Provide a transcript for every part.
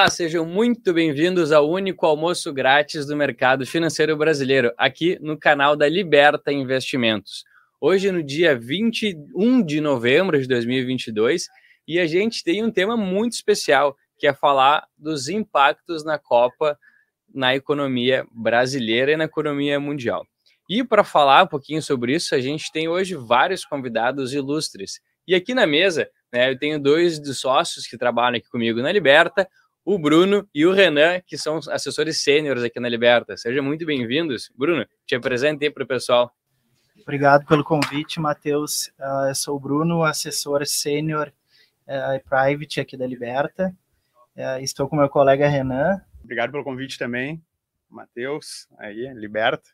Olá, sejam muito bem-vindos ao único almoço grátis do mercado financeiro brasileiro, aqui no canal da Liberta Investimentos. Hoje, no dia 21 de novembro de 2022, e a gente tem um tema muito especial, que é falar dos impactos na Copa na economia brasileira e na economia mundial. E para falar um pouquinho sobre isso, a gente tem hoje vários convidados ilustres. E aqui na mesa, né, eu tenho dois dos sócios que trabalham aqui comigo na Liberta, o Bruno e o Renan, que são assessores sêniores aqui na Liberta. Sejam muito bem-vindos. Bruno, te apresentei para o pessoal. Obrigado pelo convite, Matheus. Uh, eu sou o Bruno, assessor sênior uh, private aqui da Liberta. Uh, estou com meu colega Renan. Obrigado pelo convite também, Matheus, aí, Liberta.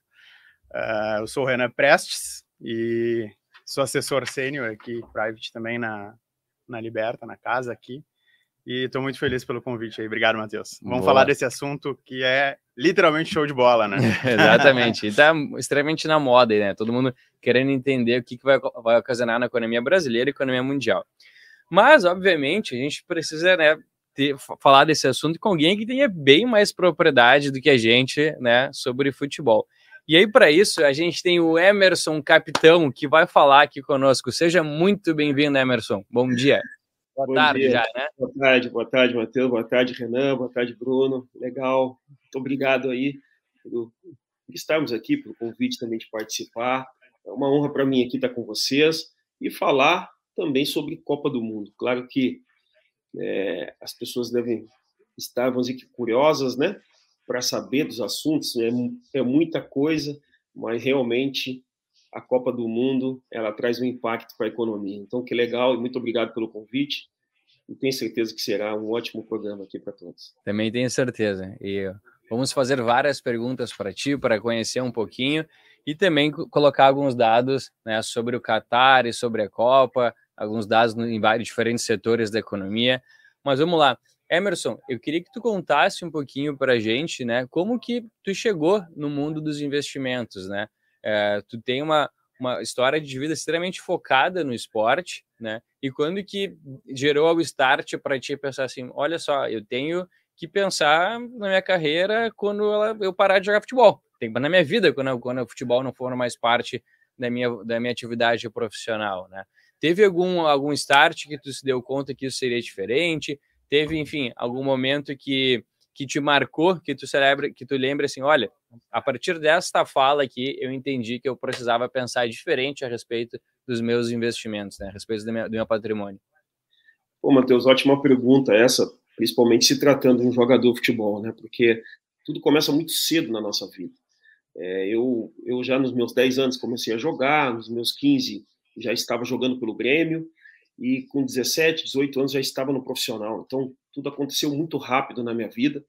Uh, eu sou o Renan Prestes e sou assessor sênior aqui, private também na, na Liberta, na casa aqui. E estou muito feliz pelo convite aí. Obrigado, Matheus. Vamos Boa. falar desse assunto que é literalmente show de bola, né? Exatamente. E está extremamente na moda, né? Todo mundo querendo entender o que, que vai, vai ocasionar na economia brasileira e economia mundial. Mas, obviamente, a gente precisa né, ter, falar desse assunto com alguém que tenha bem mais propriedade do que a gente né, sobre futebol. E aí, para isso, a gente tem o Emerson Capitão, que vai falar aqui conosco. Seja muito bem-vindo, Emerson. Bom dia. Boa Bom tarde dia. já, né? Boa tarde, boa tarde, Matheus. Boa tarde, Renan. Boa tarde, Bruno. Legal. Muito obrigado aí por estarmos aqui, pelo convite também de participar. É uma honra para mim aqui estar com vocês e falar também sobre Copa do Mundo. Claro que é, as pessoas devem estar, vamos dizer, curiosas, né? Para saber dos assuntos. É, é muita coisa, mas realmente a Copa do Mundo ela traz um impacto para a economia. Então, que legal e muito obrigado pelo convite. E tenho certeza que será um ótimo programa aqui para todos. Também tenho certeza. E vamos fazer várias perguntas para ti, para conhecer um pouquinho e também colocar alguns dados né, sobre o Qatar e sobre a Copa, alguns dados em vários diferentes setores da economia. Mas vamos lá. Emerson, eu queria que tu contasse um pouquinho para a gente, né, como que tu chegou no mundo dos investimentos, né? É, tu tem uma, uma história de vida extremamente focada no esporte, né? E quando que gerou o start para ti pensar assim, olha só, eu tenho que pensar na minha carreira quando ela, eu parar de jogar futebol. Tem na minha vida quando, quando o futebol não for mais parte da minha, da minha atividade profissional, né? Teve algum, algum start que tu se deu conta que isso seria diferente? Teve, enfim, algum momento que que te marcou, que tu celebra, que tu lembra assim, olha, a partir desta fala aqui, eu entendi que eu precisava pensar diferente a respeito dos meus investimentos, né, a respeito do meu, do meu patrimônio. Pô, Matheus, ótima pergunta essa, principalmente se tratando de um jogador de futebol, né, porque tudo começa muito cedo na nossa vida. É, eu, eu já nos meus 10 anos comecei a jogar, nos meus 15 já estava jogando pelo Grêmio, e com 17, 18 anos já estava no profissional. Então, tudo aconteceu muito rápido na minha vida.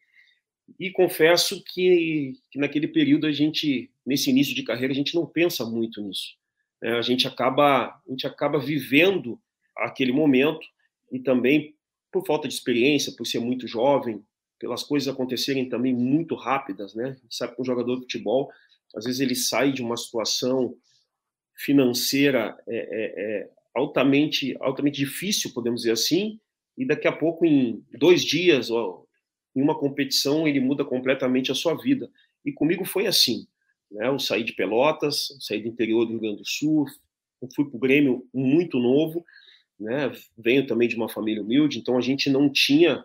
E confesso que, que, naquele período a gente, nesse início de carreira, a gente não pensa muito nisso. Né? A gente acaba, a gente acaba vivendo aquele momento e também por falta de experiência, por ser muito jovem, pelas coisas acontecerem também muito rápidas, né? Sabe que um jogador de futebol, às vezes ele sai de uma situação financeira é, é, é altamente, altamente difícil, podemos dizer assim, e daqui a pouco, em dois dias, em uma competição, ele muda completamente a sua vida. E comigo foi assim. Né? Eu saí de Pelotas, saí do interior do Rio Grande do Sul, fui para o Grêmio muito novo, né? venho também de uma família humilde, então a gente não tinha,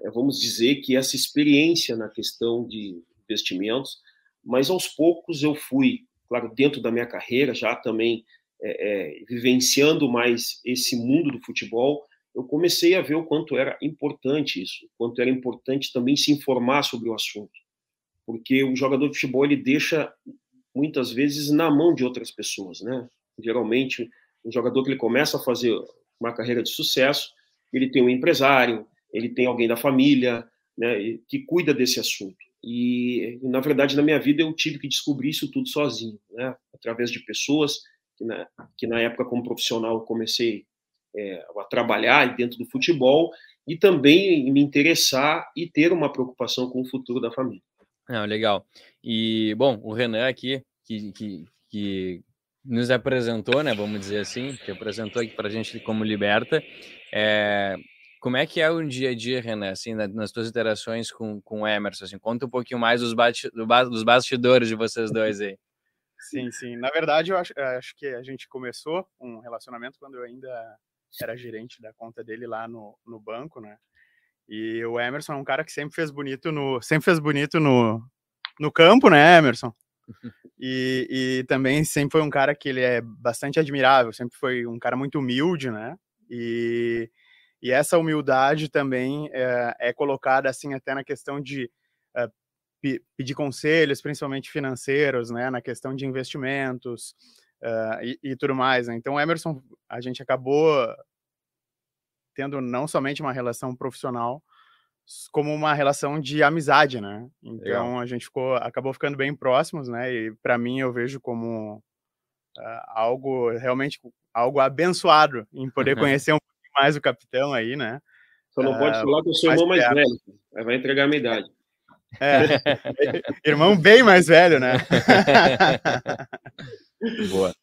é, vamos dizer, que essa experiência na questão de investimentos, mas aos poucos eu fui, claro, dentro da minha carreira, já também é, é, vivenciando mais esse mundo do futebol, eu comecei a ver o quanto era importante isso, o quanto era importante também se informar sobre o assunto, porque o jogador de futebol ele deixa muitas vezes na mão de outras pessoas, né? Geralmente, um jogador que ele começa a fazer uma carreira de sucesso, ele tem um empresário, ele tem alguém da família, né, que cuida desse assunto. E, na verdade, na minha vida eu tive que descobrir isso tudo sozinho, né? Através de pessoas que na, que na época como profissional comecei é, a trabalhar dentro do futebol e também me interessar e ter uma preocupação com o futuro da família. Não, legal. E, bom, o Renan aqui, que, que, que nos apresentou, né, vamos dizer assim, que apresentou aqui para a gente como Liberta, é, Como é que é o dia a dia, Renan, assim, nas tuas interações com, com o Emerson? Assim, conta um pouquinho mais dos, dos bastidores de vocês dois aí. Sim, sim. Na verdade, eu acho, acho que a gente começou um relacionamento quando eu ainda era gerente da conta dele lá no, no banco, né? E o Emerson é um cara que sempre fez bonito no, sempre fez bonito no, no campo, né, Emerson? E, e também sempre foi um cara que ele é bastante admirável, sempre foi um cara muito humilde, né? E, e essa humildade também é, é colocada assim até na questão de é, pedir conselhos, principalmente financeiros, né? Na questão de investimentos uh, e, e, tudo mais. Né? Então, Emerson, a gente acabou tendo não somente uma relação profissional, como uma relação de amizade, né? Então Legal. a gente ficou, acabou ficando bem próximos, né? E para mim eu vejo como uh, algo realmente algo abençoado em poder conhecer um pouquinho mais o capitão aí, né? Só não uh, pode falar que eu sou irmão mais perto. velho, vai entregar a minha idade. É, irmão bem mais velho, né? Boa.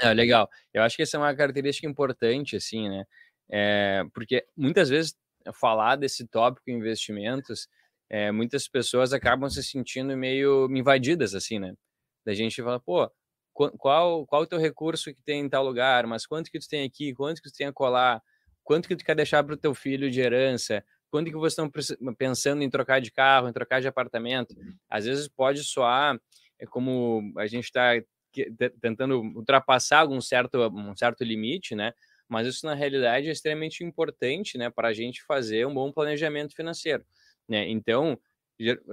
É, legal. Eu acho que essa é uma característica importante, assim, né? É, porque muitas vezes falar desse tópico investimentos, é, muitas pessoas acabam se sentindo meio invadidas, assim, né? Da gente fala, pô, qual, qual o teu recurso que tem em tal lugar, mas quanto que tu tem aqui, quanto que tu tem a colar, quanto que tu quer deixar para o teu filho de herança, quanto que vocês estão pensando em trocar de carro, em trocar de apartamento. Às vezes pode soar é como a gente está tentando ultrapassar algum certo, um certo limite, né? mas isso na realidade é extremamente importante, né, para a gente fazer um bom planejamento financeiro, né? Então,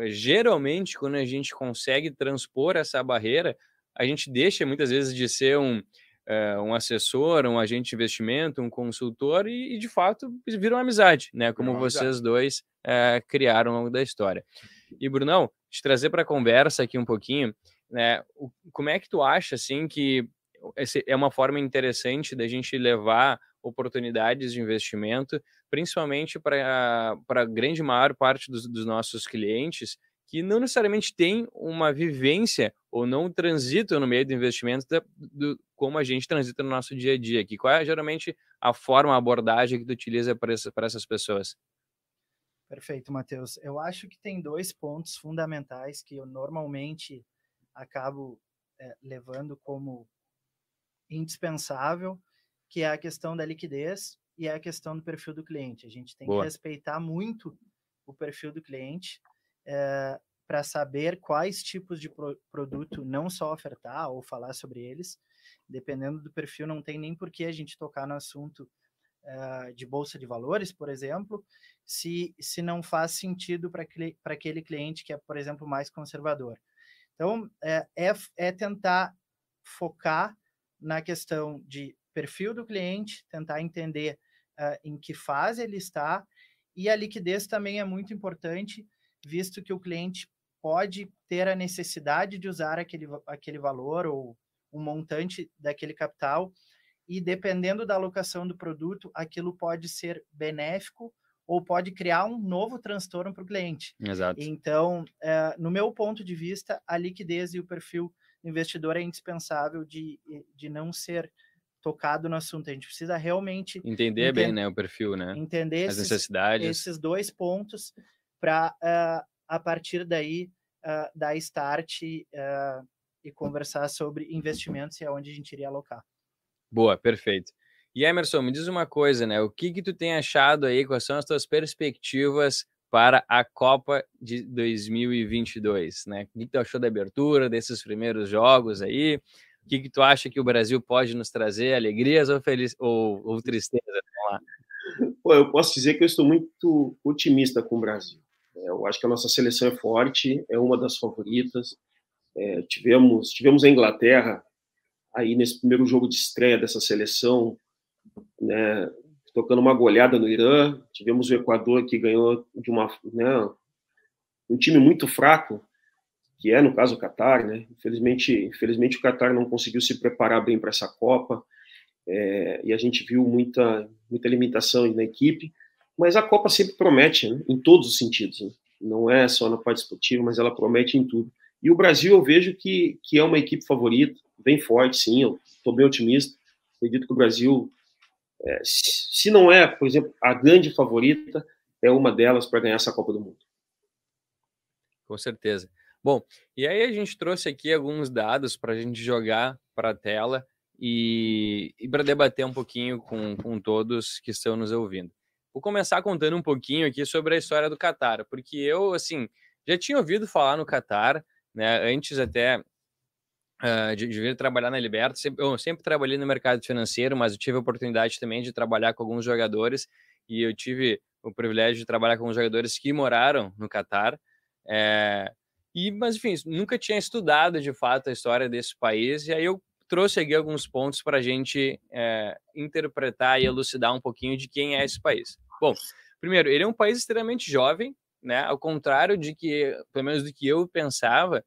geralmente quando a gente consegue transpor essa barreira, a gente deixa muitas vezes de ser um uh, um assessor, um agente de investimento, um consultor e, e de fato vira uma amizade, né? Como vocês amizade. dois uh, criaram ao longo da história. E Brunão, te trazer para a conversa aqui um pouquinho, né? O, como é que tu acha assim que esse é uma forma interessante da gente levar oportunidades de investimento, principalmente para a grande maior parte dos, dos, nossos clientes que não necessariamente tem uma vivência ou não transitam no meio do investimento da, do, como a gente transita no nosso dia a dia aqui. Qual é geralmente a forma, a abordagem que tu utiliza para, essa, essas pessoas? Perfeito, Matheus. Eu acho que tem dois pontos fundamentais que eu normalmente acabo é, levando como indispensável, que é a questão da liquidez e é a questão do perfil do cliente. A gente tem Boa. que respeitar muito o perfil do cliente é, eh, para saber quais tipos de pro produto não só ofertar ou falar sobre eles. Dependendo do perfil, não tem nem por que a gente tocar no assunto uh, de bolsa de valores, por exemplo, se, se não faz sentido para aquele cliente que é, por exemplo, mais conservador. Então, é, é, é tentar focar na questão de perfil do cliente, tentar entender uh, em que fase ele está, e a liquidez também é muito importante, visto que o cliente pode ter a necessidade de usar aquele, aquele valor ou um montante daquele capital, e dependendo da alocação do produto, aquilo pode ser benéfico ou pode criar um novo transtorno para o cliente. Exato. Então, uh, no meu ponto de vista, a liquidez e o perfil investidor é indispensável de, de não ser tocado no assunto. A gente precisa realmente entender bem, né, o perfil, né? Entender as esses, necessidades, esses dois pontos para uh, ah, a partir daí uh, dar start uh, e conversar sobre investimentos e aonde a gente iria alocar. Boa, perfeito. E Emerson, me diz uma coisa, né? O que que tu tem achado aí? Quais são as tuas perspectivas para a Copa de 2022, né? O que tu achou da abertura desses primeiros jogos aí? O que, que tu acha que o Brasil pode nos trazer? Alegrias ou, feliz, ou, ou tristeza? Pô, eu posso dizer que eu estou muito otimista com o Brasil. É, eu acho que a nossa seleção é forte, é uma das favoritas. É, tivemos, tivemos a Inglaterra aí nesse primeiro jogo de estreia dessa seleção, né, tocando uma goleada no Irã. Tivemos o Equador que ganhou de uma, né, um time muito fraco, que é no caso o Catar, né? Infelizmente, infelizmente o Catar não conseguiu se preparar bem para essa Copa. É, e a gente viu muita muita limitação na equipe, mas a Copa sempre promete, né, em todos os sentidos. Né? Não é só na parte esportiva, mas ela promete em tudo. E o Brasil eu vejo que, que é uma equipe favorita, bem forte, sim. Eu estou bem otimista. Acredito que o Brasil é, se não é, por exemplo, a grande favorita, é uma delas para ganhar essa Copa do Mundo. Com certeza. Bom, e aí a gente trouxe aqui alguns dados para a gente jogar para a tela e, e para debater um pouquinho com, com todos que estão nos ouvindo. Vou começar contando um pouquinho aqui sobre a história do Catar, porque eu, assim, já tinha ouvido falar no Catar, né, antes até uh, de, de, vir trabalhar na Liberta. Sempre, eu sempre trabalhei no mercado financeiro, mas eu tive a oportunidade também de trabalhar com alguns jogadores e eu tive o privilégio de trabalhar com jogadores que moraram no Catar. É, e, mas, enfim, nunca tinha estudado de fato a história desse país, e aí eu trouxe aqui alguns pontos para a gente é, interpretar e elucidar um pouquinho de quem é esse país. Bom, primeiro, ele é um país extremamente jovem, né? Ao contrário de que, pelo menos do que eu pensava,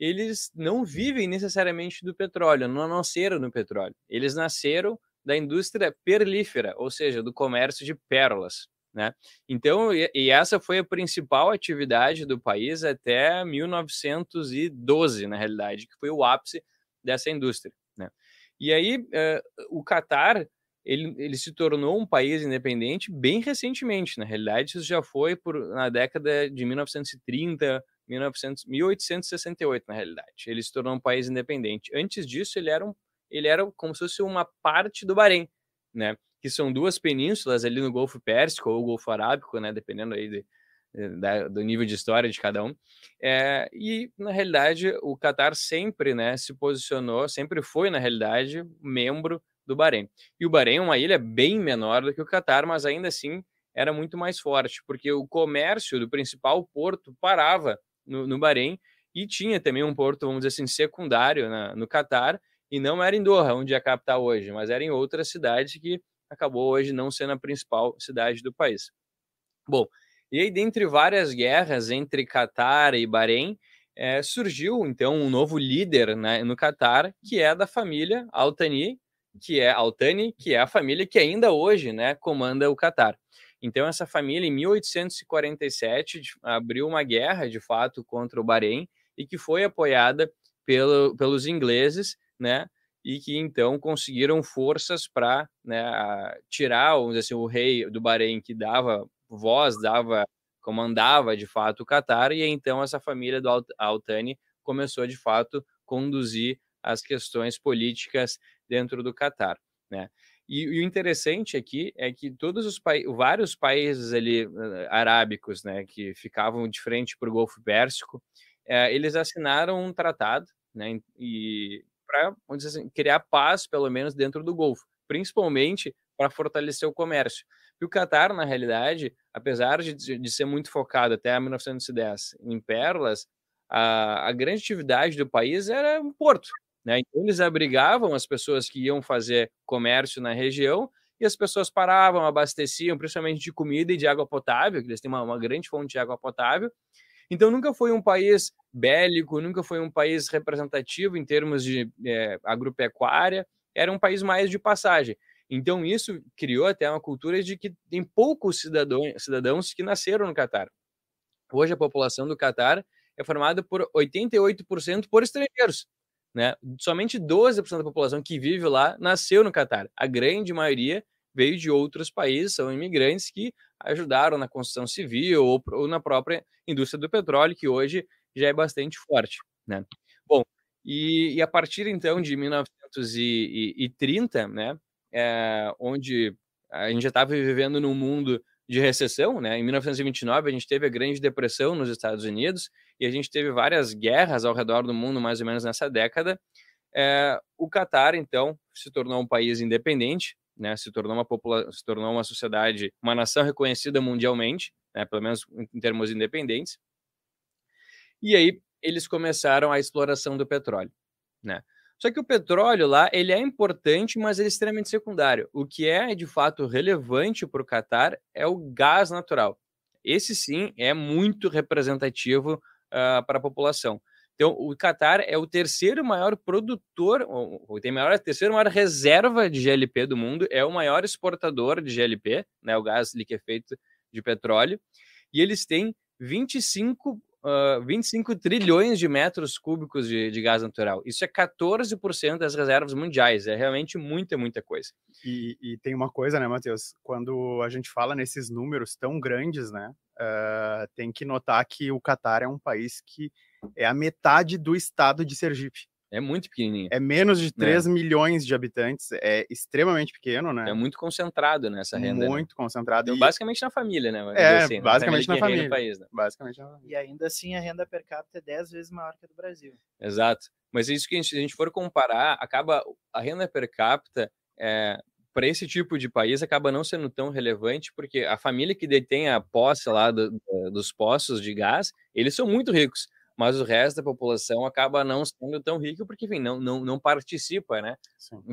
eles não vivem necessariamente do petróleo, não nasceram no petróleo. Eles nasceram da indústria perlífera, ou seja, do comércio de pérolas. Né? Então, e, essa foi a principal atividade do país até 1912, na realidade, que foi o ápice dessa indústria. Né? E aí, uh, o Catar ele, ele se tornou um país independente bem recentemente. Na realidade, isso já foi por, na década de 1930, 1900, 1868, na realidade. Ele se tornou um país independente. Antes disso, ele era, um, ele era como se fosse uma parte do Bahrein, né? que são duas penínsulas ali no Golfo Pérsico ou Golfo Arábico, né? dependendo aí de, da, do nível de história de cada um. É, e, na realidade, o Catar sempre né, se posicionou, sempre foi, na realidade, membro do Bahrein. E o Bahrein é uma ilha bem menor do que o Catar, mas ainda assim era muito mais forte, porque o comércio do principal porto parava no, no Bahrein e tinha também um porto, vamos dizer assim, secundário na, no Catar, e não era em Doha, onde é a capital hoje, mas era em outra cidade que acabou hoje não sendo a principal cidade do país. Bom, e aí, dentre várias guerras entre Catar e Bahrein, é, surgiu então um novo líder né, no Catar, que é da família Al Thani, que é Al Thani, que é a família que ainda hoje né, comanda o Catar. Então, essa família, em 1847, abriu uma guerra, de fato, contra o Bahrein e que foi apoiada pelo, pelos ingleses, né? E que então conseguiram forças para né, tirar assim, o rei do Bahrein, que dava voz, dava, comandava de fato o Catar, e então essa família do Al-Thani começou de fato conduzir as questões políticas dentro do Catar, né? E, e, o interessante aqui é que todos os pa vários países ali uh, arábicos, né, que ficavam de frente para o Golfo Pérsico, uh, eles assinaram um tratado, né, e para assim, criar paz, pelo menos dentro do Golfo, principalmente para fortalecer o comércio. E o Catar, na realidade, apesar de, de ser muito focado até 1910 em pérolas, a, a grande atividade do país era um porto, né? Então, eles abrigavam as pessoas que iam fazer comércio na região e as pessoas paravam, abasteciam, principalmente de comida e de água potável, que eles têm uma, uma grande fonte de água potável. Então, nunca foi um país bélico, nunca foi um país representativo em termos de é, agropecuária, era um país mais de passagem. Então, isso criou até uma cultura de que tem poucos cidadãos, cidadãos que nasceram no Catar. Hoje, a população do Catar é formada por 88% por estrangeiros. Né? Somente 12% da população que vive lá nasceu no Catar. A grande maioria veio de outros países, são imigrantes que ajudaram na construção civil ou, ou na própria indústria do petróleo, que hoje já é bastante forte. Né? Bom, e, e a partir então de 1930, né, é, onde a gente já estava vivendo num mundo de recessão, né? Em 1929 a gente teve a Grande Depressão nos Estados Unidos e a gente teve várias guerras ao redor do mundo, mais ou menos nessa década. É, o Catar então se tornou um país independente, né? Se tornou uma população, se tornou uma sociedade, uma nação reconhecida mundialmente, né? Pelo menos em termos independentes. E aí eles começaram a exploração do petróleo, né? Só que o petróleo lá, ele é importante, mas ele é extremamente secundário. O que é, de fato, relevante para o Catar é o gás natural. Esse, sim, é muito representativo uh, para a população. Então, o Catar é o terceiro maior produtor, ou tem maior, a terceira maior reserva de GLP do mundo, é o maior exportador de GLP, né, o gás liquefeito de petróleo, e eles têm 25 uh, 25 trilhões de metros cúbicos de, de, gás natural. Isso é 14% das reservas mundiais. É realmente muita, muita coisa. E, e tem uma coisa, né, Matheus? Quando a gente fala nesses números tão grandes, né, uh, tem que notar que o Catar é um país que é a metade do estado de Sergipe. É muito pequenininho. É menos de 3 é. milhões de habitantes, é extremamente pequeno, né? É muito concentrado nessa renda. Né? Muito né? concentrado. E... Basicamente na família, né? É, assim, basicamente na família. Na país, né? Basicamente na família. E ainda assim a renda per capita é 10 vezes maior que a do Brasil. Exato. Mas isso que a gente, se a gente for comparar, acaba a renda per capita é, para esse tipo de país acaba não sendo tão relevante, porque a família que detém a posse lá do, do, dos poços de gás, eles são muito ricos mas o resto da população acaba não sendo tão rico porque, enfim, não, não, não participa né,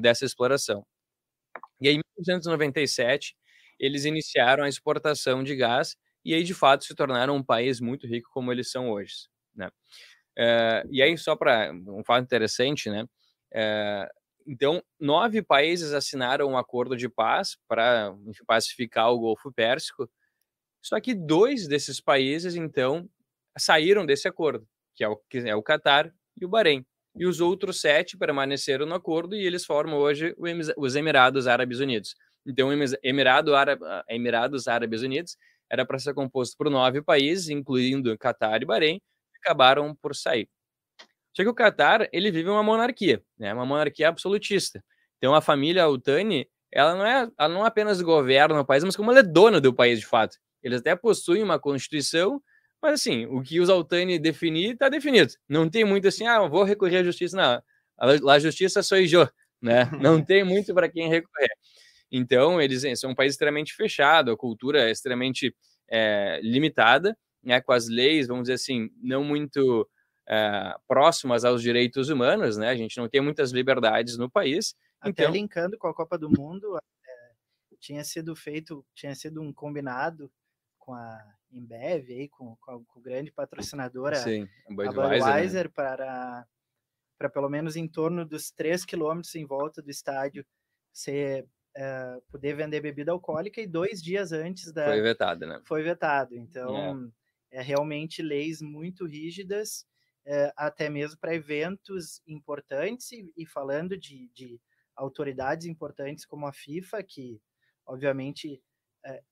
dessa exploração. E aí, em 1997, eles iniciaram a exportação de gás e aí, de fato, se tornaram um país muito rico como eles são hoje. Né? É, e aí, só para um fato interessante, né? É, então, nove países assinaram um acordo de paz para pacificar o Golfo Pérsico, só que dois desses países, então, saíram desse acordo que é o, que é o Catar e o Bahrein. E os outros sete permaneceram no acordo e eles formam hoje os Emirados Árabes Unidos. Então, Emirado Árabe, Emirados Árabes Unidos era para ser composto por nove países, incluindo Catar e Bahrein, que acabaram por sair. Só que o Catar, ele vive uma monarquia, né? uma monarquia absolutista. Então, a família Altani, ela não, é, ela não apenas governa o país, mas como ela é dona do país, de fato. Eles até possuem uma constituição mas assim, o que os Altani definir, está definido. Não tem muito assim, ah, vou recorrer à justiça. Não, a justiça sou eu, né? Não tem muito para quem recorrer. Então, eles são um país extremamente fechado, a cultura é extremamente é, limitada, né, com as leis, vamos dizer assim, não muito é, próximas aos direitos humanos, né? A gente não tem muitas liberdades no país. Até então... linkando com a Copa do Mundo, é, tinha sido feito, tinha sido um combinado com a Embev, aí, com, com, a, com grande patrocinador, Sim, a Budweiser, Budweiser né? para, para pelo menos em torno dos 3 quilômetros em volta do estádio ser, uh, poder vender bebida alcoólica e dois dias antes da... Foi vetado, né? Foi vetado, então é, é realmente leis muito rígidas, é, até mesmo para eventos importantes e, e falando de, de autoridades importantes como a FIFA, que obviamente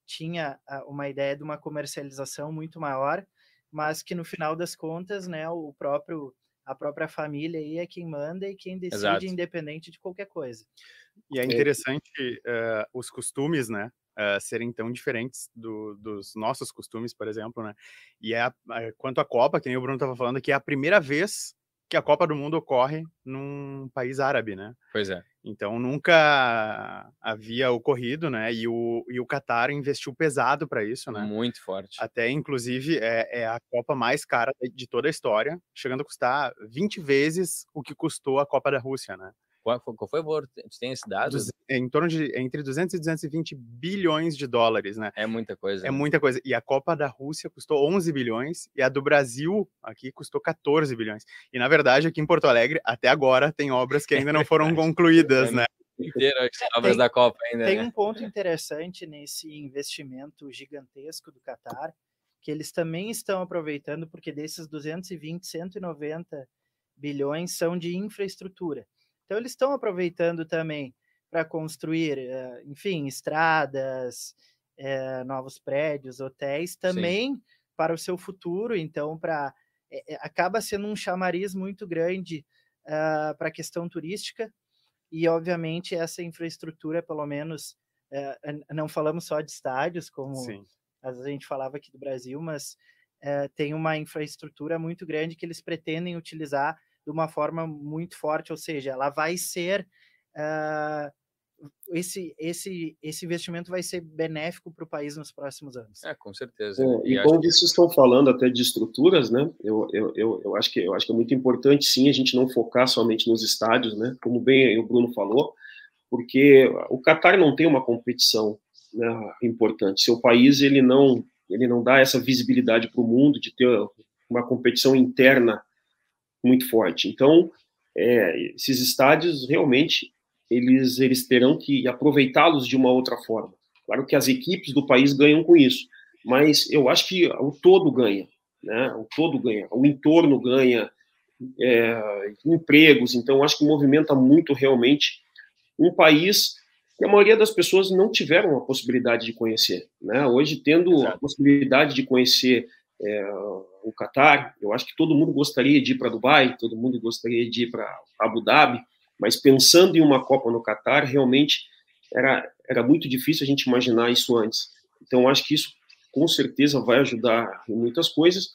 tinha ah, uma ideia de uma comercialização muito maior, mas que no final das contas, né, o próprio a própria família aí é quem manda e quem decide, Exato. independente de qualquer coisa. E é, é interessante uh, os costumes, né, uh, serem tão diferentes do, dos nossos costumes, por exemplo, né? E é a, a, quanto à Copa, que nem o Bruno estava falando, que é a primeira vez que a Copa do Mundo ocorre num país árabe, né? Pois é. Então nunca havia ocorrido, né? E o, e o Qatar investiu pesado para isso, né? Muito forte. Até, inclusive, é, é, a Copa mais cara de toda a história, chegando a custar 20 vezes o que custou a Copa da Rússia, né? Qual, qual foi o valor? Você tem esse dado? É em torno de entre 200 e 220 bilhões de dólares, né? É muita coisa. É né? muita coisa. E a Copa da Rússia custou 11 bilhões e a do Brasil aqui custou 14 bilhões. E na verdade, aqui em Porto Alegre, até agora, tem obras que ainda não foram concluídas, né? Inteiro, obras tem, da Copa ainda. Tem né? um ponto interessante nesse investimento gigantesco do Qatar, que eles também estão aproveitando, porque desses 220, 190 bilhões são de infraestrutura. Então, eles estão aproveitando também para construir, eh, enfim, estradas, é, novos prédios, hotéis, também Sim. para o seu futuro. Então, para é, acaba sendo um chamariz muito grande uh, para a questão turística. E, obviamente, essa infraestrutura, pelo menos, uh, não falamos só de estádios, como Sim. às vezes a gente falava aqui do Brasil, mas uh, tem uma infraestrutura muito grande que eles pretendem utilizar de uma forma muito forte, ou seja, ela vai ser uh, esse, esse, esse investimento vai ser benéfico para o país nos próximos anos. É, com certeza. É, e, e como vocês que... estão falando até de estruturas, né? Eu, eu, eu, eu, acho que, eu acho que é muito importante, sim, a gente não focar somente nos estádios, né? Como bem o Bruno falou, porque o Qatar não tem uma competição né, importante. Seu país ele não ele não dá essa visibilidade para o mundo de ter uma competição interna muito forte. Então, é, esses estádios realmente eles eles terão que aproveitá-los de uma outra forma. Claro que as equipes do país ganham com isso, mas eu acho que o todo ganha. né? O todo ganha, o entorno ganha, é, empregos. Então, acho que movimenta muito realmente um país que a maioria das pessoas não tiveram a possibilidade de conhecer. Né? Hoje, tendo Exato. a possibilidade de conhecer é, o Catar, eu acho que todo mundo gostaria de ir para Dubai, todo mundo gostaria de ir para Abu Dhabi, mas pensando em uma Copa no Catar, realmente era, era muito difícil a gente imaginar isso antes. Então, acho que isso com certeza vai ajudar em muitas coisas.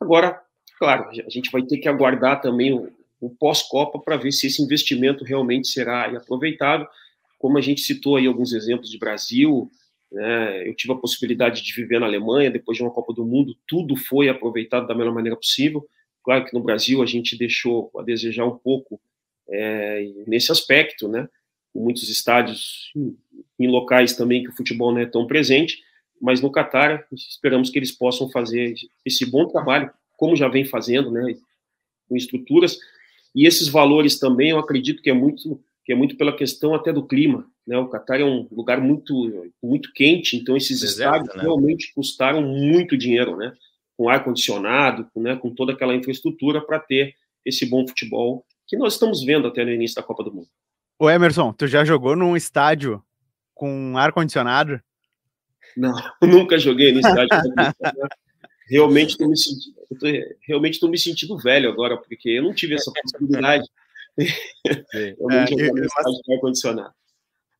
Agora, claro, a gente vai ter que aguardar também o, o pós-Copa para ver se esse investimento realmente será aproveitado. Como a gente citou aí alguns exemplos de Brasil, né, eu tive a possibilidade de viver na Alemanha depois de uma Copa do Mundo, tudo foi aproveitado da melhor maneira possível. Claro que no Brasil a gente deixou a desejar um pouco é, nesse aspecto, né? Muitos estádios em locais também que o futebol não é tão presente, mas no Catar esperamos que eles possam fazer esse bom trabalho, como já vem fazendo, né, com estruturas, e esses valores também eu acredito que é muito que é muito pela questão até do clima, né? O Catar é um lugar muito muito quente, então esses Deserto, estádios né? realmente custaram muito dinheiro, né? Com ar condicionado, né? Com toda aquela infraestrutura para ter esse bom futebol que nós estamos vendo até no início da Copa do Mundo. O Emerson, tu já jogou num estádio com ar condicionado? Não, nunca joguei no estádio. realmente estou me sentindo, realmente estou me sentindo velho agora, porque eu não tive essa possibilidade. realmente é, no estádio ar condicionado.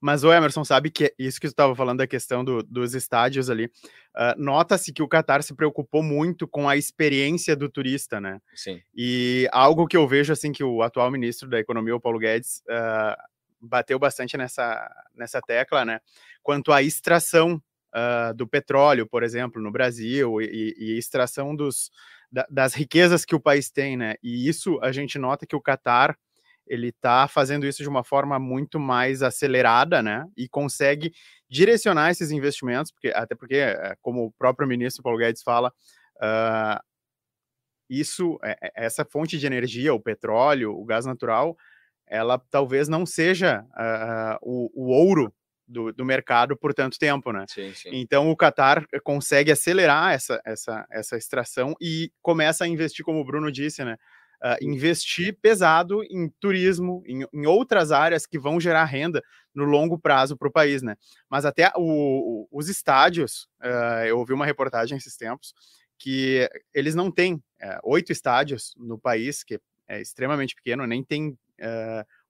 Mas o Emerson sabe que isso que tu estava falando da questão do, dos estádios ali, uh, nota-se que o Qatar se preocupou muito com a experiência do turista, né? Sim. E algo que eu vejo assim que o atual ministro da Economia, o Paulo Guedes, uh, bateu bastante nessa nessa tecla, né? Quanto à extração uh, do petróleo, por exemplo, no Brasil e, e extração dos, da, das riquezas que o país tem, né? E isso a gente nota que o Qatar ele está fazendo isso de uma forma muito mais acelerada, né? E consegue direcionar esses investimentos, porque até porque, eh, como o próprio ministro Paulo Guedes fala, uh, isso, é, essa fonte de energia, o petróleo, o gás natural, ela talvez não seja uh, o, o, ouro do, do, mercado por tanto tempo, né? Sim, sim. Então o Qatar consegue acelerar essa, essa, essa extração e começa a investir, como o Bruno disse, né? Uh, investir pesado em turismo, em, em, outras áreas que vão gerar renda no longo prazo para o país, né? Mas até o, o, os estádios, uh, eu ouvi uma reportagem esses tempos que eles não têm uh, oito estádios no país, que é extremamente pequeno, nem tem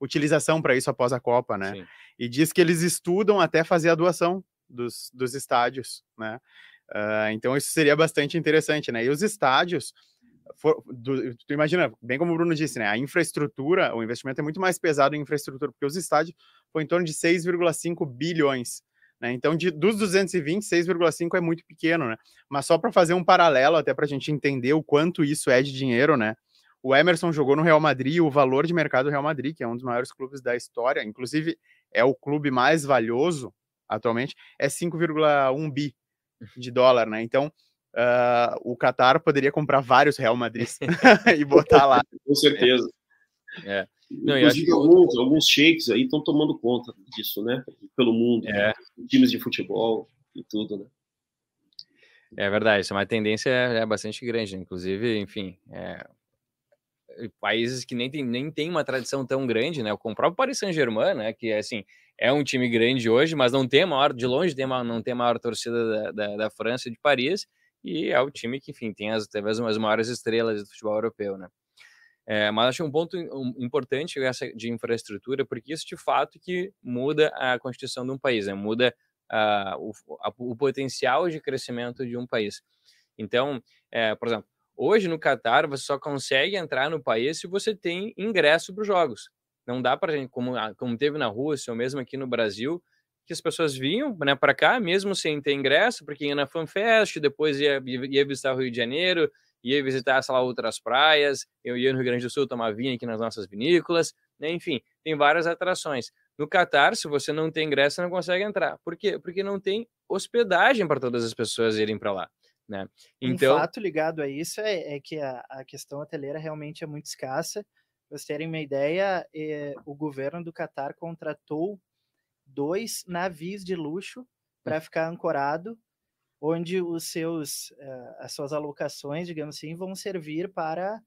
utilização para isso após a Copa, né? Sim. E diz que eles estudam até fazer a doação dos, dos estádios, né? então isso seria bastante interessante, né? E os estádios for, do, tu imagina, bem como o Bruno disse, né? A infraestrutura, o investimento é muito mais pesado em infraestrutura, porque os estádios foi em torno de 6,5 bilhões. Né? Então, de, dos 220, 6,5 é muito pequeno, né? Mas só para fazer um paralelo, até para a gente entender o quanto isso é de dinheiro, né? O Emerson jogou no Real Madrid, o valor de mercado do Real Madrid, que é um dos maiores clubes da história, inclusive é o clube mais valioso atualmente, é 5,1 bi de dólar, né? Então, uh, o Qatar poderia comprar vários Real Madrid e botar lá. Com certeza. É. Não, Inclusive, que... alguns, alguns sheiks aí estão tomando conta disso, né? Pelo mundo, é. né? times de futebol e tudo, né? É verdade, isso é uma tendência é, bastante grande, inclusive, enfim, é, países que nem tem, nem tem uma tradição tão grande, né? Com o próprio Paris Saint-Germain, né? Que assim é um time grande hoje, mas não tem a maior, de longe tem uma, não tem a maior torcida da, da, da França e de Paris, e é o time que, enfim, tem as, talvez as maiores estrelas do futebol europeu, né? É, mas acho um ponto importante essa de infraestrutura, porque isso de fato que muda a constituição de um país, né? muda o, a, o, potencial de crescimento de um país. Então, é, por exemplo, hoje no Catar você só consegue entrar no país se você tem ingresso para os jogos. Não dá para gente, como, como teve na Rússia ou mesmo aqui no Brasil, que as pessoas vinham né, para cá, mesmo sem ter ingresso, porque ia na FanFest, depois ia, ia visitar o Rio de Janeiro, ia visitar, sei lá, outras praias, eu ia no Rio Grande do Sul tomar vinho aqui nas nossas vinícolas, né, enfim, tem várias atrações. No Catar, se você não tem ingresso, você não consegue entrar. Por quê? Porque não tem hospedagem para todas as pessoas irem para lá. Né? Então... Um fato ligado a isso é, é que a, a, questão hoteleira realmente é muito escassa. Para vocês terem uma ideia, é, o governo do Catar contratou dois navios de luxo para hum. ficar ancorado onde os seus, uh, as suas alocações, digamos assim, vão servir para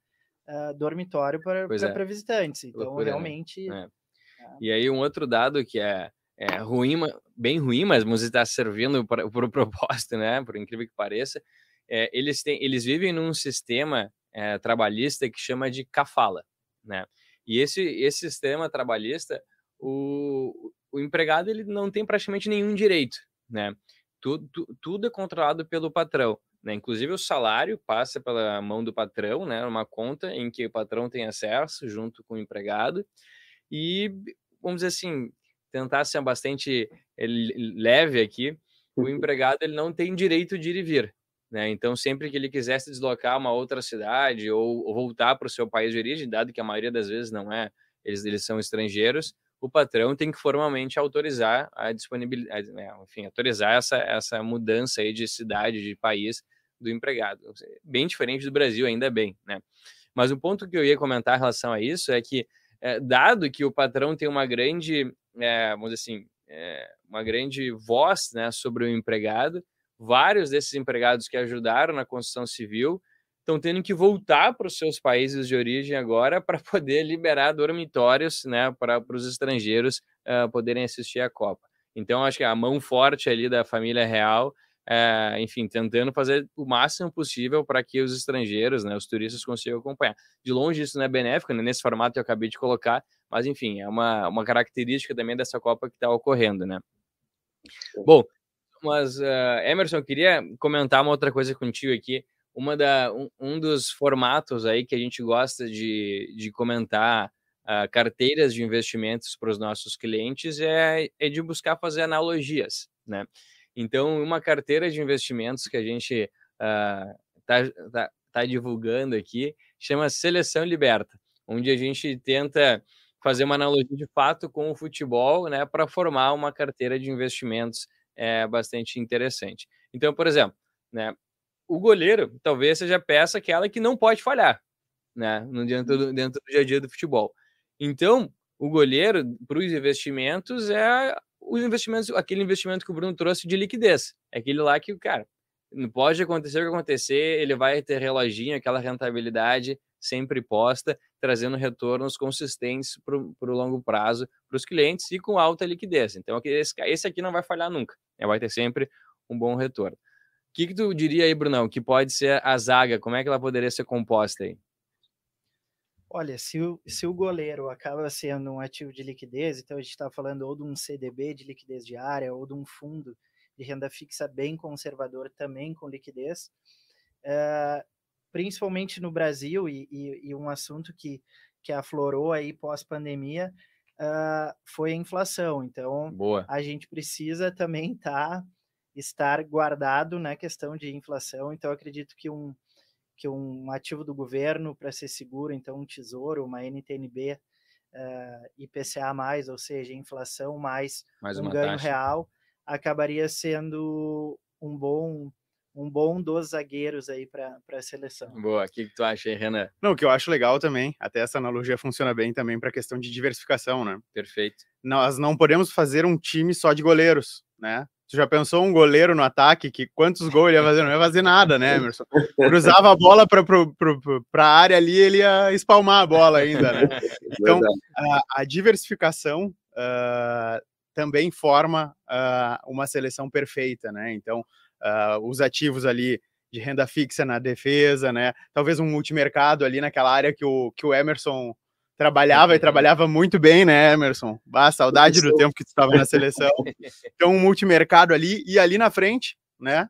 uh, dormitório para, para, é. visitantes. Então, Loucura, né? realmente. Né? É. E aí, um outro dado que é, é ruim, bem ruim, mas está servindo para, para o propósito, né? Por incrível que pareça, é, eles, têm, eles vivem num sistema é, trabalhista que chama de cafala, né? E esse, esse sistema trabalhista, o, o empregado ele não tem praticamente nenhum direito, né? Tudo, tudo é controlado pelo patrão. Né? Inclusive o salário passa pela mão do patrão, né? Uma conta em que o patrão tem acesso junto com o empregado e vamos dizer assim tentar ser bastante leve aqui. O uhum. empregado ele não tem direito de ir e vir, né? Então sempre que ele quiser se deslocar uma outra cidade ou, ou voltar para o seu país de origem, dado que a maioria das vezes não é, eles, eles são estrangeiros, o patrão tem que formalmente autorizar a disponibilidade, né, enfim, autorizar essa, essa mudança aí de cidade, de país do empregado. Bem diferente do Brasil, ainda bem, né? Mas o ponto que eu ia comentar em relação a isso é que, é, dado que o patrão tem uma grande, é, vamos dizer assim, é, uma grande voz né, sobre o empregado, vários desses empregados que ajudaram na construção civil estão tendo que voltar para os seus países de origem agora para poder liberar dormitórios né, para os estrangeiros uh, poderem assistir à Copa. Então, acho que a mão forte ali da família real, uh, enfim, tentando fazer o máximo possível para que os estrangeiros, né, os turistas consigam acompanhar. De longe, isso não é benéfico, né, nesse formato que eu acabei de colocar, mas, enfim, é uma, uma característica também dessa Copa que está ocorrendo, né? Bom, mas, uh, Emerson, eu queria comentar uma outra coisa contigo aqui uma da, um, um, dos formatos aí que a gente gosta de, de comentar uh, carteiras de investimentos para os nossos clientes é, é de buscar fazer analogias, né? Então, uma carteira de investimentos que a gente está uh, tá, tá divulgando aqui chama Seleção Liberta, onde a gente tenta fazer uma analogia de fato com o futebol, né, para formar uma carteira de investimentos é, bastante interessante. Então, por exemplo, né, o goleiro talvez seja a peça aquela que não pode falhar, né? No dentro do, dentro do dia a dia do futebol. Então, o goleiro para os investimentos é os investimentos, aquele investimento que o Bruno trouxe de liquidez. É aquele lá que, cara, não pode acontecer o que acontecer, ele vai ter reloginho, aquela rentabilidade sempre posta, trazendo retornos consistentes para o longo prazo para os clientes e com alta liquidez. Então, esse, esse aqui não vai falhar nunca, né? vai ter sempre um bom retorno. O que, que tu diria aí, Brunão, que pode ser a zaga? Como é que ela poderia ser composta aí? Olha, se o, se o goleiro acaba sendo um ativo de liquidez, então a gente está falando ou de um CDB de liquidez diária ou de um fundo de renda fixa bem conservador também com liquidez, é, principalmente no Brasil, e, e, e, um assunto que, que aflorou aí pós-pandemia uh, foi a inflação. Então, Boa. a gente precisa também estar. Tá estar guardado na questão de inflação. Então, acredito que um, que um ativo do governo para ser seguro, então um tesouro, uma NTNB, uh, IPCA mais, ou seja, inflação mais, mais um ganho taxa. real, acabaria sendo um bom um bom dos zagueiros aí para a seleção. Boa, o que, que tu acha aí, Renan? Não, o que eu acho legal também, até essa analogia funciona bem também para a questão de diversificação, né? Perfeito. Nós não podemos fazer um time só de goleiros, né? Tu já pensou um goleiro no ataque que quantos gols ele ia fazer? Não ia fazer nada, né, Emerson? Cruzava a bola para a área ali, ele ia espalmar a bola ainda, né? Então, a, a diversificação uh, também forma uh, uma seleção perfeita, né? Então, uh, os ativos ali de renda fixa na defesa, né? Talvez um multimercado ali naquela área que o, que o Emerson trabalhava e trabalhava muito bem, né, Emerson? Ah, saudade do tempo que tu estava na seleção. Então, um multimercado ali e ali na frente, né?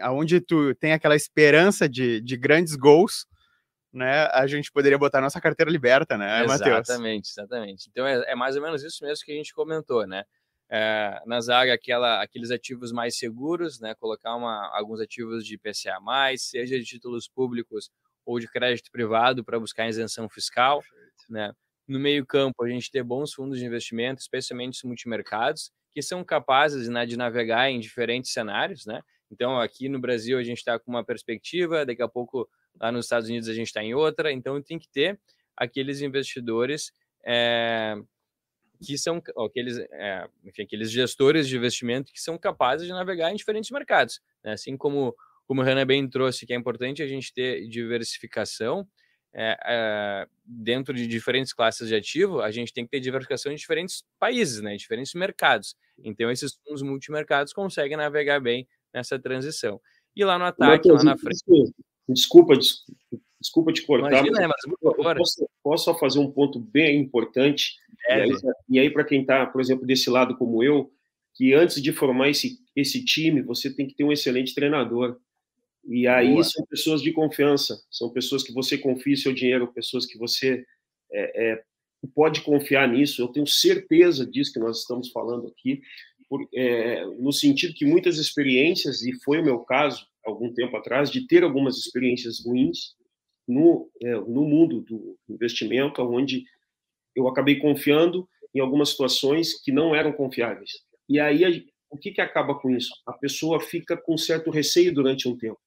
Aonde tu tem aquela esperança de, de grandes gols, né? A gente poderia botar nossa carteira liberta, né, Matheus? Exatamente, exatamente. Então é, é, mais ou menos isso mesmo que a gente comentou, né? É, na zaga, aquela, aqueles ativos mais seguros, né? Colocar uma, alguns ativos de PCA, seja de títulos públicos ou de crédito privado para buscar isenção fiscal, né? No meio-campo, a gente ter bons fundos de investimento, especialmente os multimercados, que são capazes né, de navegar em diferentes cenários, né? Então, aqui no Brasil, a gente está com uma perspectiva, daqui a pouco lá nos Estados Unidos a gente está em outra, então tem que ter aqueles investidores é, que são aqueles, é, enfim, aqueles gestores de investimento que são capazes de navegar em diferentes mercados. Né? Assim como, como o Renan bem trouxe, que é importante a gente ter diversificação é, é, dentro de diferentes classes de ativo, a gente tem que ter diversificação em diferentes países, né? diferentes mercados. Então, esses fundos multimercados conseguem navegar bem nessa transição. E lá no ataque, lá na frente. Desculpa, desculpa te cortar. Imagina, mas, mas posso, posso só fazer um ponto bem importante é, e aí, para quem está, por exemplo, desse lado como eu, que antes de formar esse, esse time, você tem que ter um excelente treinador. E aí Boa. são pessoas de confiança, são pessoas que você confia seu dinheiro, pessoas que você é, é, pode confiar nisso. Eu tenho certeza disso que nós estamos falando aqui, por, é, no sentido que muitas experiências, e foi o meu caso algum tempo atrás, de ter algumas experiências ruins no, é, no mundo do investimento, onde eu acabei confiando em algumas situações que não eram confiáveis. E aí, o que, que acaba com isso? A pessoa fica com certo receio durante um tempo.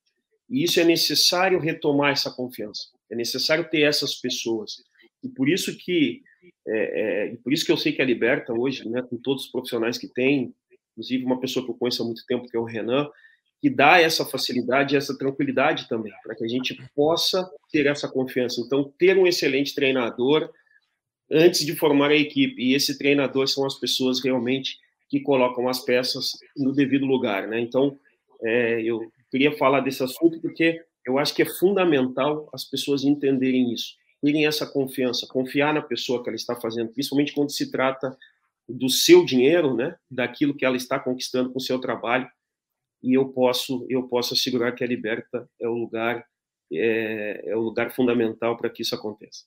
E isso é necessário retomar essa confiança. É necessário ter essas pessoas. E por isso que, é, é, por isso que eu sei que a Liberta hoje, né, com todos os profissionais que tem, inclusive uma pessoa que eu conheço há muito tempo, que é o Renan, que dá essa facilidade, essa tranquilidade também, para que a gente possa ter essa confiança. Então, ter um excelente treinador, antes de formar a equipe. E esse treinador são as pessoas realmente que colocam as peças no devido lugar, né? Então, é, eu queria falar desse assunto porque eu acho que é fundamental as pessoas entenderem isso, terem essa confiança, confiar na pessoa que ela está fazendo, principalmente quando se trata do seu dinheiro, né? Daquilo que ela está conquistando com o seu trabalho. E eu posso, eu posso assegurar que a Liberta é o lugar é, é o lugar fundamental para que isso aconteça.